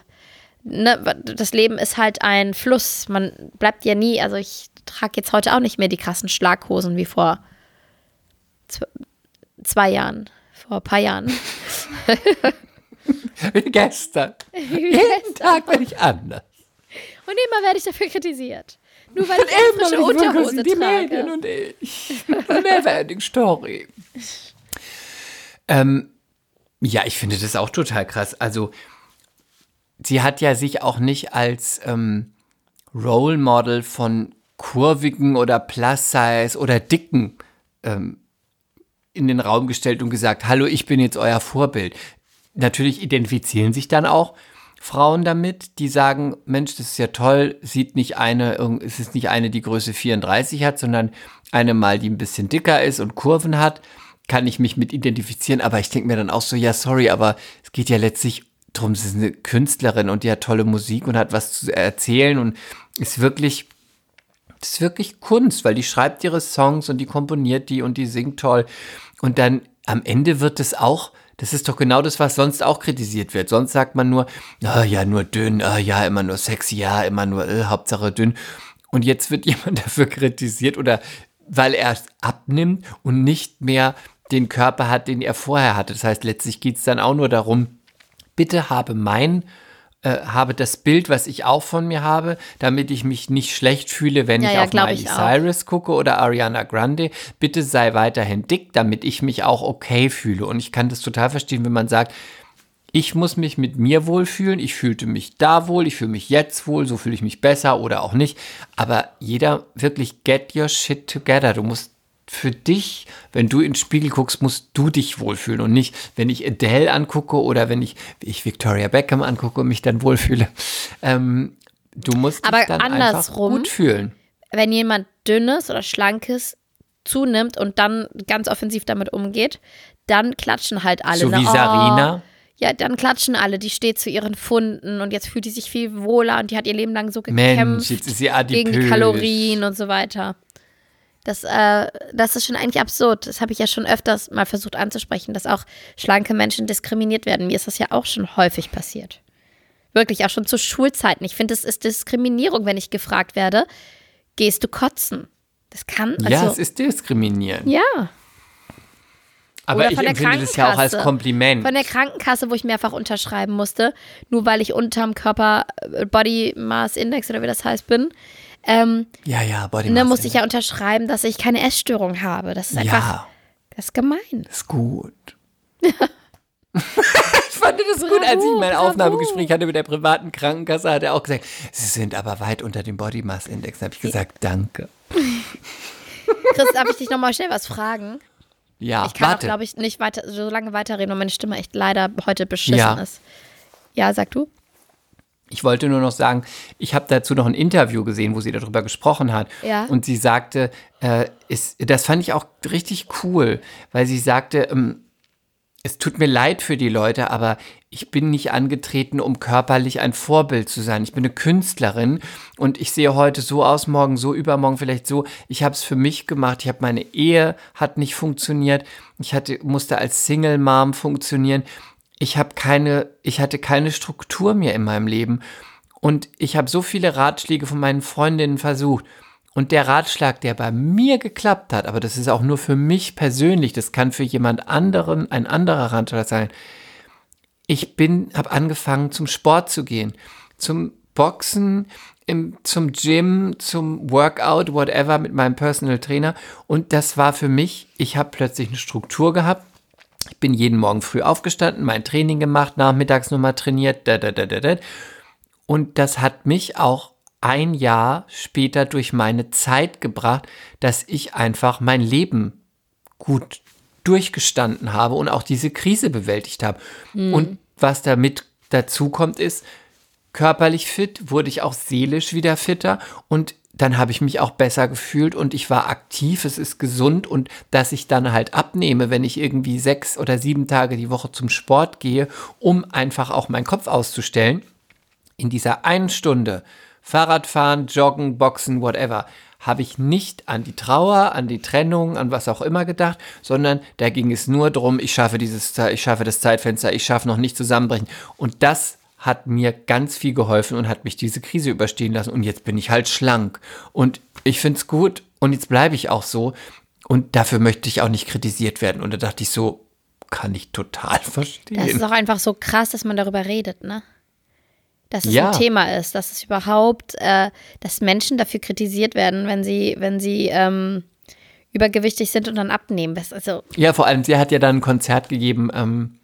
ne, das Leben ist halt ein Fluss. Man bleibt ja nie, also ich trage jetzt heute auch nicht mehr die krassen Schlaghosen wie vor zw zwei Jahren, vor ein paar Jahren. Wie gestern. Jeden Tag bin ich anders. Und immer werde ich dafür kritisiert. Nur weil ich eine frische Unterhose die trage. Medien und ich. Neverending Story. Ähm, ja, ich finde das auch total krass. Also, sie hat ja sich auch nicht als ähm, Role Model von kurvigen oder Plus Size oder dicken ähm, in den Raum gestellt und gesagt, hallo, ich bin jetzt euer Vorbild. Natürlich identifizieren sich dann auch Frauen damit, die sagen, Mensch, das ist ja toll, sieht nicht eine, es ist nicht eine, die Größe 34 hat, sondern eine mal, die ein bisschen dicker ist und Kurven hat, kann ich mich mit identifizieren, aber ich denke mir dann auch so, ja, sorry, aber es geht ja letztlich drum, sie ist eine Künstlerin und die hat tolle Musik und hat was zu erzählen und ist wirklich das ist wirklich Kunst, weil die schreibt ihre Songs und die komponiert die und die singt toll. Und dann am Ende wird es auch, das ist doch genau das, was sonst auch kritisiert wird. Sonst sagt man nur, ah, ja, nur dünn, ah, ja, immer nur sexy, ja, immer nur, äh, Hauptsache dünn. Und jetzt wird jemand dafür kritisiert oder weil er abnimmt und nicht mehr den Körper hat, den er vorher hatte. Das heißt, letztlich geht es dann auch nur darum, bitte habe mein, äh, habe das Bild, was ich auch von mir habe, damit ich mich nicht schlecht fühle, wenn Ja, ich ja, auf Miley ich. Cyrus gucke oder Ariana Grande. Bitte sei weiterhin dick, damit ich mich auch okay fühle. Und ich kann das total verstehen, wenn man sagt, ich muss mich mit mir wohlfühlen, ich fühlte mich da wohl, ich fühle mich jetzt wohl, so fühle ich mich besser oder auch nicht. Aber jeder wirklich get your shit together. Du musst für dich, wenn du in den Spiegel guckst, musst du dich wohlfühlen und nicht, wenn ich Adele angucke oder wenn ich, ich Victoria Beckham angucke und mich dann wohlfühle. Ähm, du musst Aber dich dann einfach gut fühlen. wenn jemand dünnes oder schlankes zunimmt und dann ganz offensiv damit umgeht, dann klatschen halt alle. So ne? wie Oh, Sarina. ja, dann klatschen alle. Die steht zu ihren Funden und jetzt fühlt die sich viel wohler und die hat ihr Leben lang so Mensch, gekämpft jetzt ist sie gegen die adipös. Kalorien und so weiter. Das, äh, das ist schon eigentlich absurd. Das habe ich ja schon öfters mal versucht anzusprechen, dass auch schlanke Menschen diskriminiert werden. Mir ist das ja auch schon häufig passiert. Wirklich, auch schon zu Schulzeiten. Ich finde, es ist Diskriminierung, wenn ich gefragt werde, gehst du kotzen? Das kann, also, Ja, es ist diskriminierend. ja. Aber ich empfinde das ja auch als. Kompliment. Von der Krankenkasse, wo ich mehrfach unterschreiben musste, nur weil ich unterm Körper äh, Body Mass Index oder wie das heißt bin, ähm, ja, ja, Body Mass muss ich ja unterschreiben, dass ich keine Essstörung habe. Das ist einfach, Ja, das ist gemein. ist gut. ich fand das gut, als ich mein bravo. Aufnahmegespräch hatte mit der privaten Krankenkasse, hat er auch gesagt, Sie sind aber weit unter dem Body Mass Index. Da habe ich gesagt, danke. Chris, darf ich dich nochmal schnell was fragen? Ja, Ich kann warte. auch, glaube ich, nicht weiter, so lange weiterreden, weil meine Stimme echt leider heute beschissen Ja. ist. Ja, sag du? Ich wollte nur noch sagen, ich habe dazu noch ein Interview gesehen, wo sie darüber gesprochen hat. Ja. Und sie sagte, äh, ist, das fand ich auch richtig cool, weil sie sagte, ähm, es tut mir leid für die Leute, aber ich bin nicht angetreten, um körperlich ein Vorbild zu sein. Ich bin eine Künstlerin und ich sehe heute so aus, morgen so, übermorgen vielleicht so. Ich habe es für mich gemacht. Ich habe meine Ehe hat nicht funktioniert. Ich hatte, musste als Single Mom funktionieren. Ich habe keine, ich hatte keine Struktur mehr in meinem Leben und ich habe so viele Ratschläge von meinen Freundinnen versucht. Und der Ratschlag, der bei mir geklappt hat, aber das ist auch nur für mich persönlich, das kann für jemand anderen ein anderer Ratschlag sein. Ich bin, habe angefangen zum Sport zu gehen, zum Boxen, im, zum Gym, zum Workout, whatever mit meinem Personal Trainer. Und das war für mich, ich habe plötzlich eine Struktur gehabt. Ich bin jeden Morgen früh aufgestanden, mein Training gemacht, nachmittags nochmal trainiert, da, da, da, da, da. Und das hat mich auch ein Jahr später durch meine Zeit gebracht, dass ich einfach mein Leben gut durchgestanden habe und auch diese Krise bewältigt habe. Und was damit dazu kommt, ist, körperlich fit, wurde ich auch seelisch wieder fitter und dann habe ich mich auch besser gefühlt und ich war aktiv, es ist gesund und dass ich dann halt abnehme, wenn ich irgendwie sechs oder sieben Tage die Woche zum Sport gehe, um einfach auch meinen Kopf auszustellen, in dieser einen Stunde Fahrradfahren, Joggen, Boxen, whatever, habe ich nicht an die Trauer, an die Trennung, an was auch immer gedacht, sondern da ging es nur darum, ich schaffe dieses, ich schaffe das Zeitfenster, ich schaffe noch nicht zusammenbrechen. Und das hat mir ganz viel geholfen und hat mich diese Krise überstehen lassen. Und jetzt bin ich halt schlank. Und ich finde es gut. Und jetzt bleibe ich auch so. Und dafür möchte ich auch nicht kritisiert werden. Und da dachte ich so, kann ich total verstehen. Das ist auch einfach so krass, dass man darüber redet, ne? Dass es Ja. ein Thema ist, dass es überhaupt, äh, dass Menschen dafür kritisiert werden, wenn sie, wenn sie ähm, übergewichtig sind und dann abnehmen. Also, Ja, vor allem, sie hat ja dann ein Konzert gegeben ähm,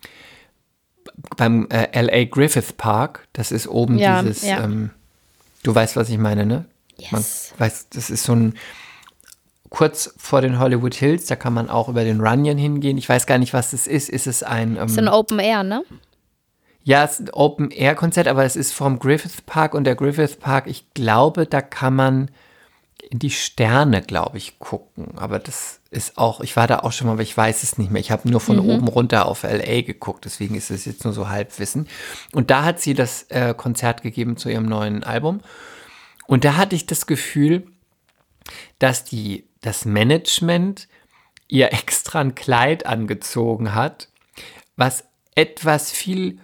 beim äh, LA Griffith Park. Das ist oben Ja, dieses, ja. Ähm, du weißt, was ich meine, ne? Man Yes. weiß, das ist so ein kurz vor den Hollywood Hills, da kann man auch über den Runyon hingehen. Ich weiß gar nicht, was das ist. Ist es ein, ähm, so ein Open Air, ne? ja, es ist ein Open-Air-Konzert, aber es ist vom Griffith Park und der Griffith Park, ich glaube, da kann man in die Sterne, glaube ich, gucken. Aber das ist auch, ich war da auch schon mal, aber ich weiß es nicht mehr. Ich habe nur von oben runter auf LA geguckt, deswegen ist es jetzt nur so Halbwissen. Und da hat sie das äh, Konzert gegeben zu ihrem neuen Album. Und da hatte ich das Gefühl, dass die, das Management ihr extra ein Kleid angezogen hat, was etwas viel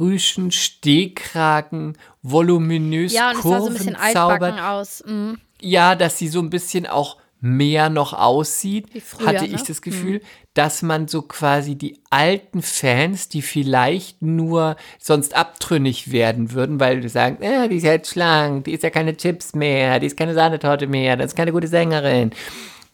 Rüschen, Stehkragen, voluminös, Ja, und es sah so ein bisschen Kurven zaubert. aus. Mhm. Ja, dass sie so ein bisschen auch mehr noch aussieht, früher, hatte ne? ich das Gefühl, dass man so quasi die alten Fans, die vielleicht nur sonst abtrünnig werden würden, weil die sagen, äh, die ist ja jetzt schlank, die ist ja keine Chips mehr, die ist keine Sahnetorte mehr, das ist keine gute Sängerin,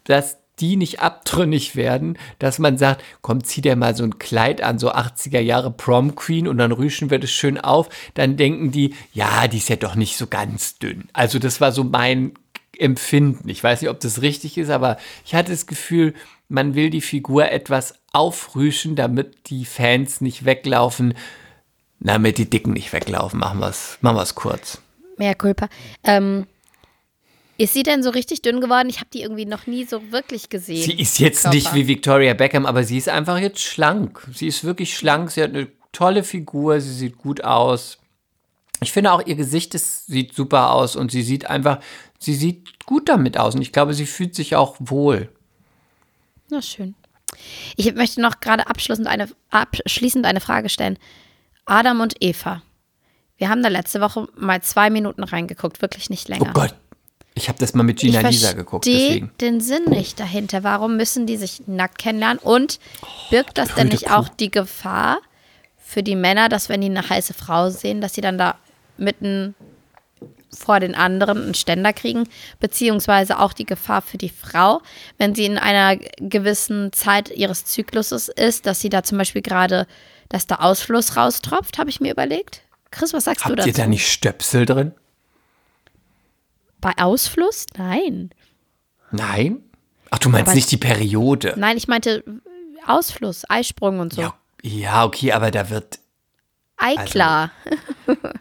dass die nicht abtrünnig werden, dass man sagt, komm, zieh dir mal so ein Kleid an, so 80er Jahre Prom Queen und dann rüschen wir das schön auf, dann denken die, ja, die ist ja doch nicht so ganz dünn. Also das war so mein Empfinden. Ich weiß nicht, ob das richtig ist, aber ich hatte das Gefühl, man will die Figur etwas aufrüschen, damit die Fans nicht weglaufen. Na, damit die Dicken nicht weglaufen, machen wir es machen wir's kurz. Mehr Culpa. Ähm, ist sie denn so richtig dünn geworden? Ich habe die irgendwie noch nie so wirklich gesehen. Sie ist jetzt nicht wie Victoria Beckham, aber sie ist einfach jetzt schlank. Sie ist wirklich schlank, sie hat eine tolle Figur, sie sieht gut aus. Ich finde auch ihr Gesicht ist, sieht super aus und sie sieht einfach, sie sieht gut damit aus und ich glaube, sie fühlt sich auch wohl. Na schön. Ich möchte noch gerade abschließend eine, abschließend eine Frage stellen. Adam und Eva. Wir haben da letzte Woche mal zwei Minuten reingeguckt, wirklich nicht länger. Oh Gott. Ich habe das mal mit Gina ich Lisa geguckt, deswegen. den Sinn nicht dahinter. Warum müssen die sich nackt kennenlernen? Und birgt das denn blöde nicht Kuh. auch die Gefahr für die Männer, dass wenn die eine heiße Frau sehen, dass sie dann da mitten vor den anderen einen Ständer kriegen? Beziehungsweise auch die Gefahr für die Frau, wenn sie in einer gewissen Zeit ihres Zykluses ist, dass sie da zum Beispiel gerade, dass da Ausfluss raustropft, habe ich mir überlegt. Chris, was sagst du Habt dazu? ihr da nicht Stöpsel drin? Bei Ausfluss? Nein. Nein? Ach, du meinst Aber- nicht die Periode? Nein, ich meinte Ausfluss, Eisprung und so. Ja, ja, okay, aber da wird, Eiklar.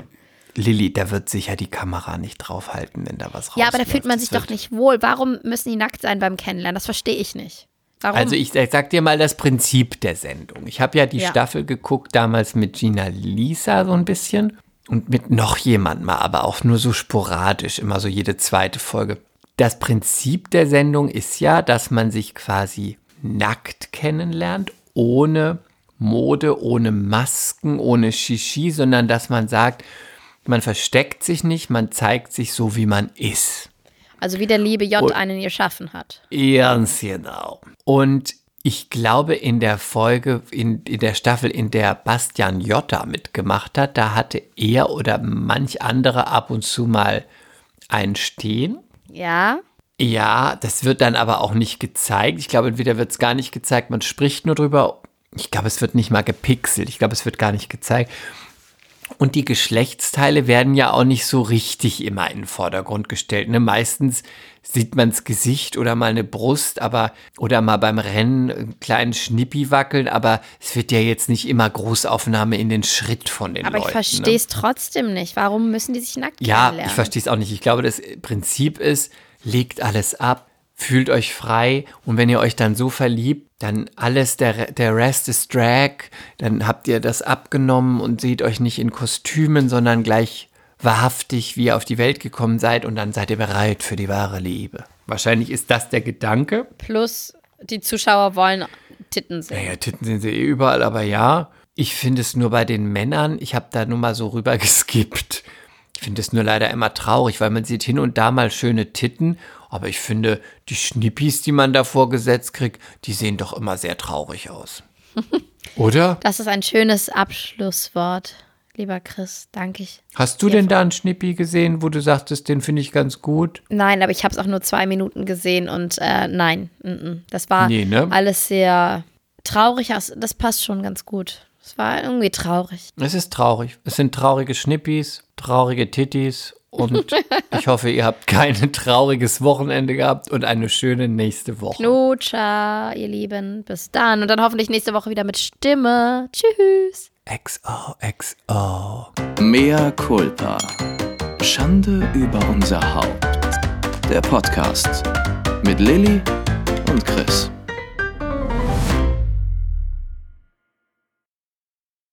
Lilly, da wird sicher die Kamera nicht draufhalten, wenn da was rausläuft. ja, aber da fühlt man sich Das doch nicht wohl. Warum müssen die nackt sein beim Kennenlernen? Das verstehe ich nicht. Warum? Also ich, ich sag dir mal das Prinzip der Sendung. Ich habe ja die Ja. Staffel geguckt, damals mit Gina Lisa so ein bisschen und mit noch jemand mal, aber auch nur so sporadisch, immer so jede zweite Folge. Das Prinzip der Sendung ist ja, dass man sich quasi nackt kennenlernt, ohne Mode, ohne Masken, ohne Shishi, sondern dass man sagt, man versteckt sich nicht, man zeigt sich so, wie man ist. also wie der liebe J Und- einen geschaffen hat. Ganz genau. Und ich glaube, in der Folge, in, in der Staffel, in der Bastian Jotta mitgemacht hat, da hatte er oder manch andere ab und zu mal ein Stehen. Ja, Ja, das wird dann aber auch nicht gezeigt. Ich glaube, entweder wird es gar nicht gezeigt, man spricht nur drüber. Ich glaube, es wird nicht mal gepixelt. Ich glaube, es wird gar nicht gezeigt. Und die Geschlechtsteile werden ja auch nicht so richtig immer in den Vordergrund gestellt. Ne? Meistens sieht man das Gesicht oder mal eine Brust, aber oder mal beim Rennen einen kleinen Schnippi wackeln, aber es wird ja jetzt nicht immer Großaufnahme in den Schritt von den aber Leuten. ich verstehe es trotzdem nicht. Warum müssen die sich nackt Ja, ich verstehe es auch nicht. Ich glaube, das Prinzip ist, legt alles ab, fühlt euch frei und wenn ihr euch dann so verliebt, dann alles, der, der Rest ist Drag, dann habt ihr das abgenommen und seht euch nicht in Kostümen, sondern gleich wahrhaftig, wie ihr auf die Welt gekommen seid und dann seid ihr bereit für die wahre Liebe. Wahrscheinlich ist das der Gedanke. Plus, die Zuschauer wollen Titten sehen. Naja, Titten sind sie eh überall, aber ja. Ich finde es nur bei den Männern, ich habe da nur mal so rüber geskippt. Ich finde es nur leider immer traurig, weil man sieht hin und da mal schöne Titten, aber ich finde, die Schnippis, die man da vorgesetzt kriegt, die sehen doch immer sehr traurig aus. Oder? Das ist ein schönes Abschlusswort, lieber Chris. Danke ich. Hast du denn da einen Schnippi gesehen, wo du sagtest, den finde ich ganz gut? Nein, aber ich habe es auch nur zwei Minuten gesehen und äh, nein, mm, mm. das war Nee, ne? alles sehr traurig. aus- Das passt schon ganz gut. Es war irgendwie traurig. Es ist traurig. Es sind traurige Schnippis, traurige Tittis und ich hoffe, ihr habt kein trauriges Wochenende gehabt und eine schöne nächste Woche. Knutscher, ihr Lieben. Bis dann. Und dann hoffentlich nächste Woche wieder mit Stimme. Tschüss. XOXO. Mea culpa. Schande über unser Haupt. Der Podcast mit Lilly und Chris.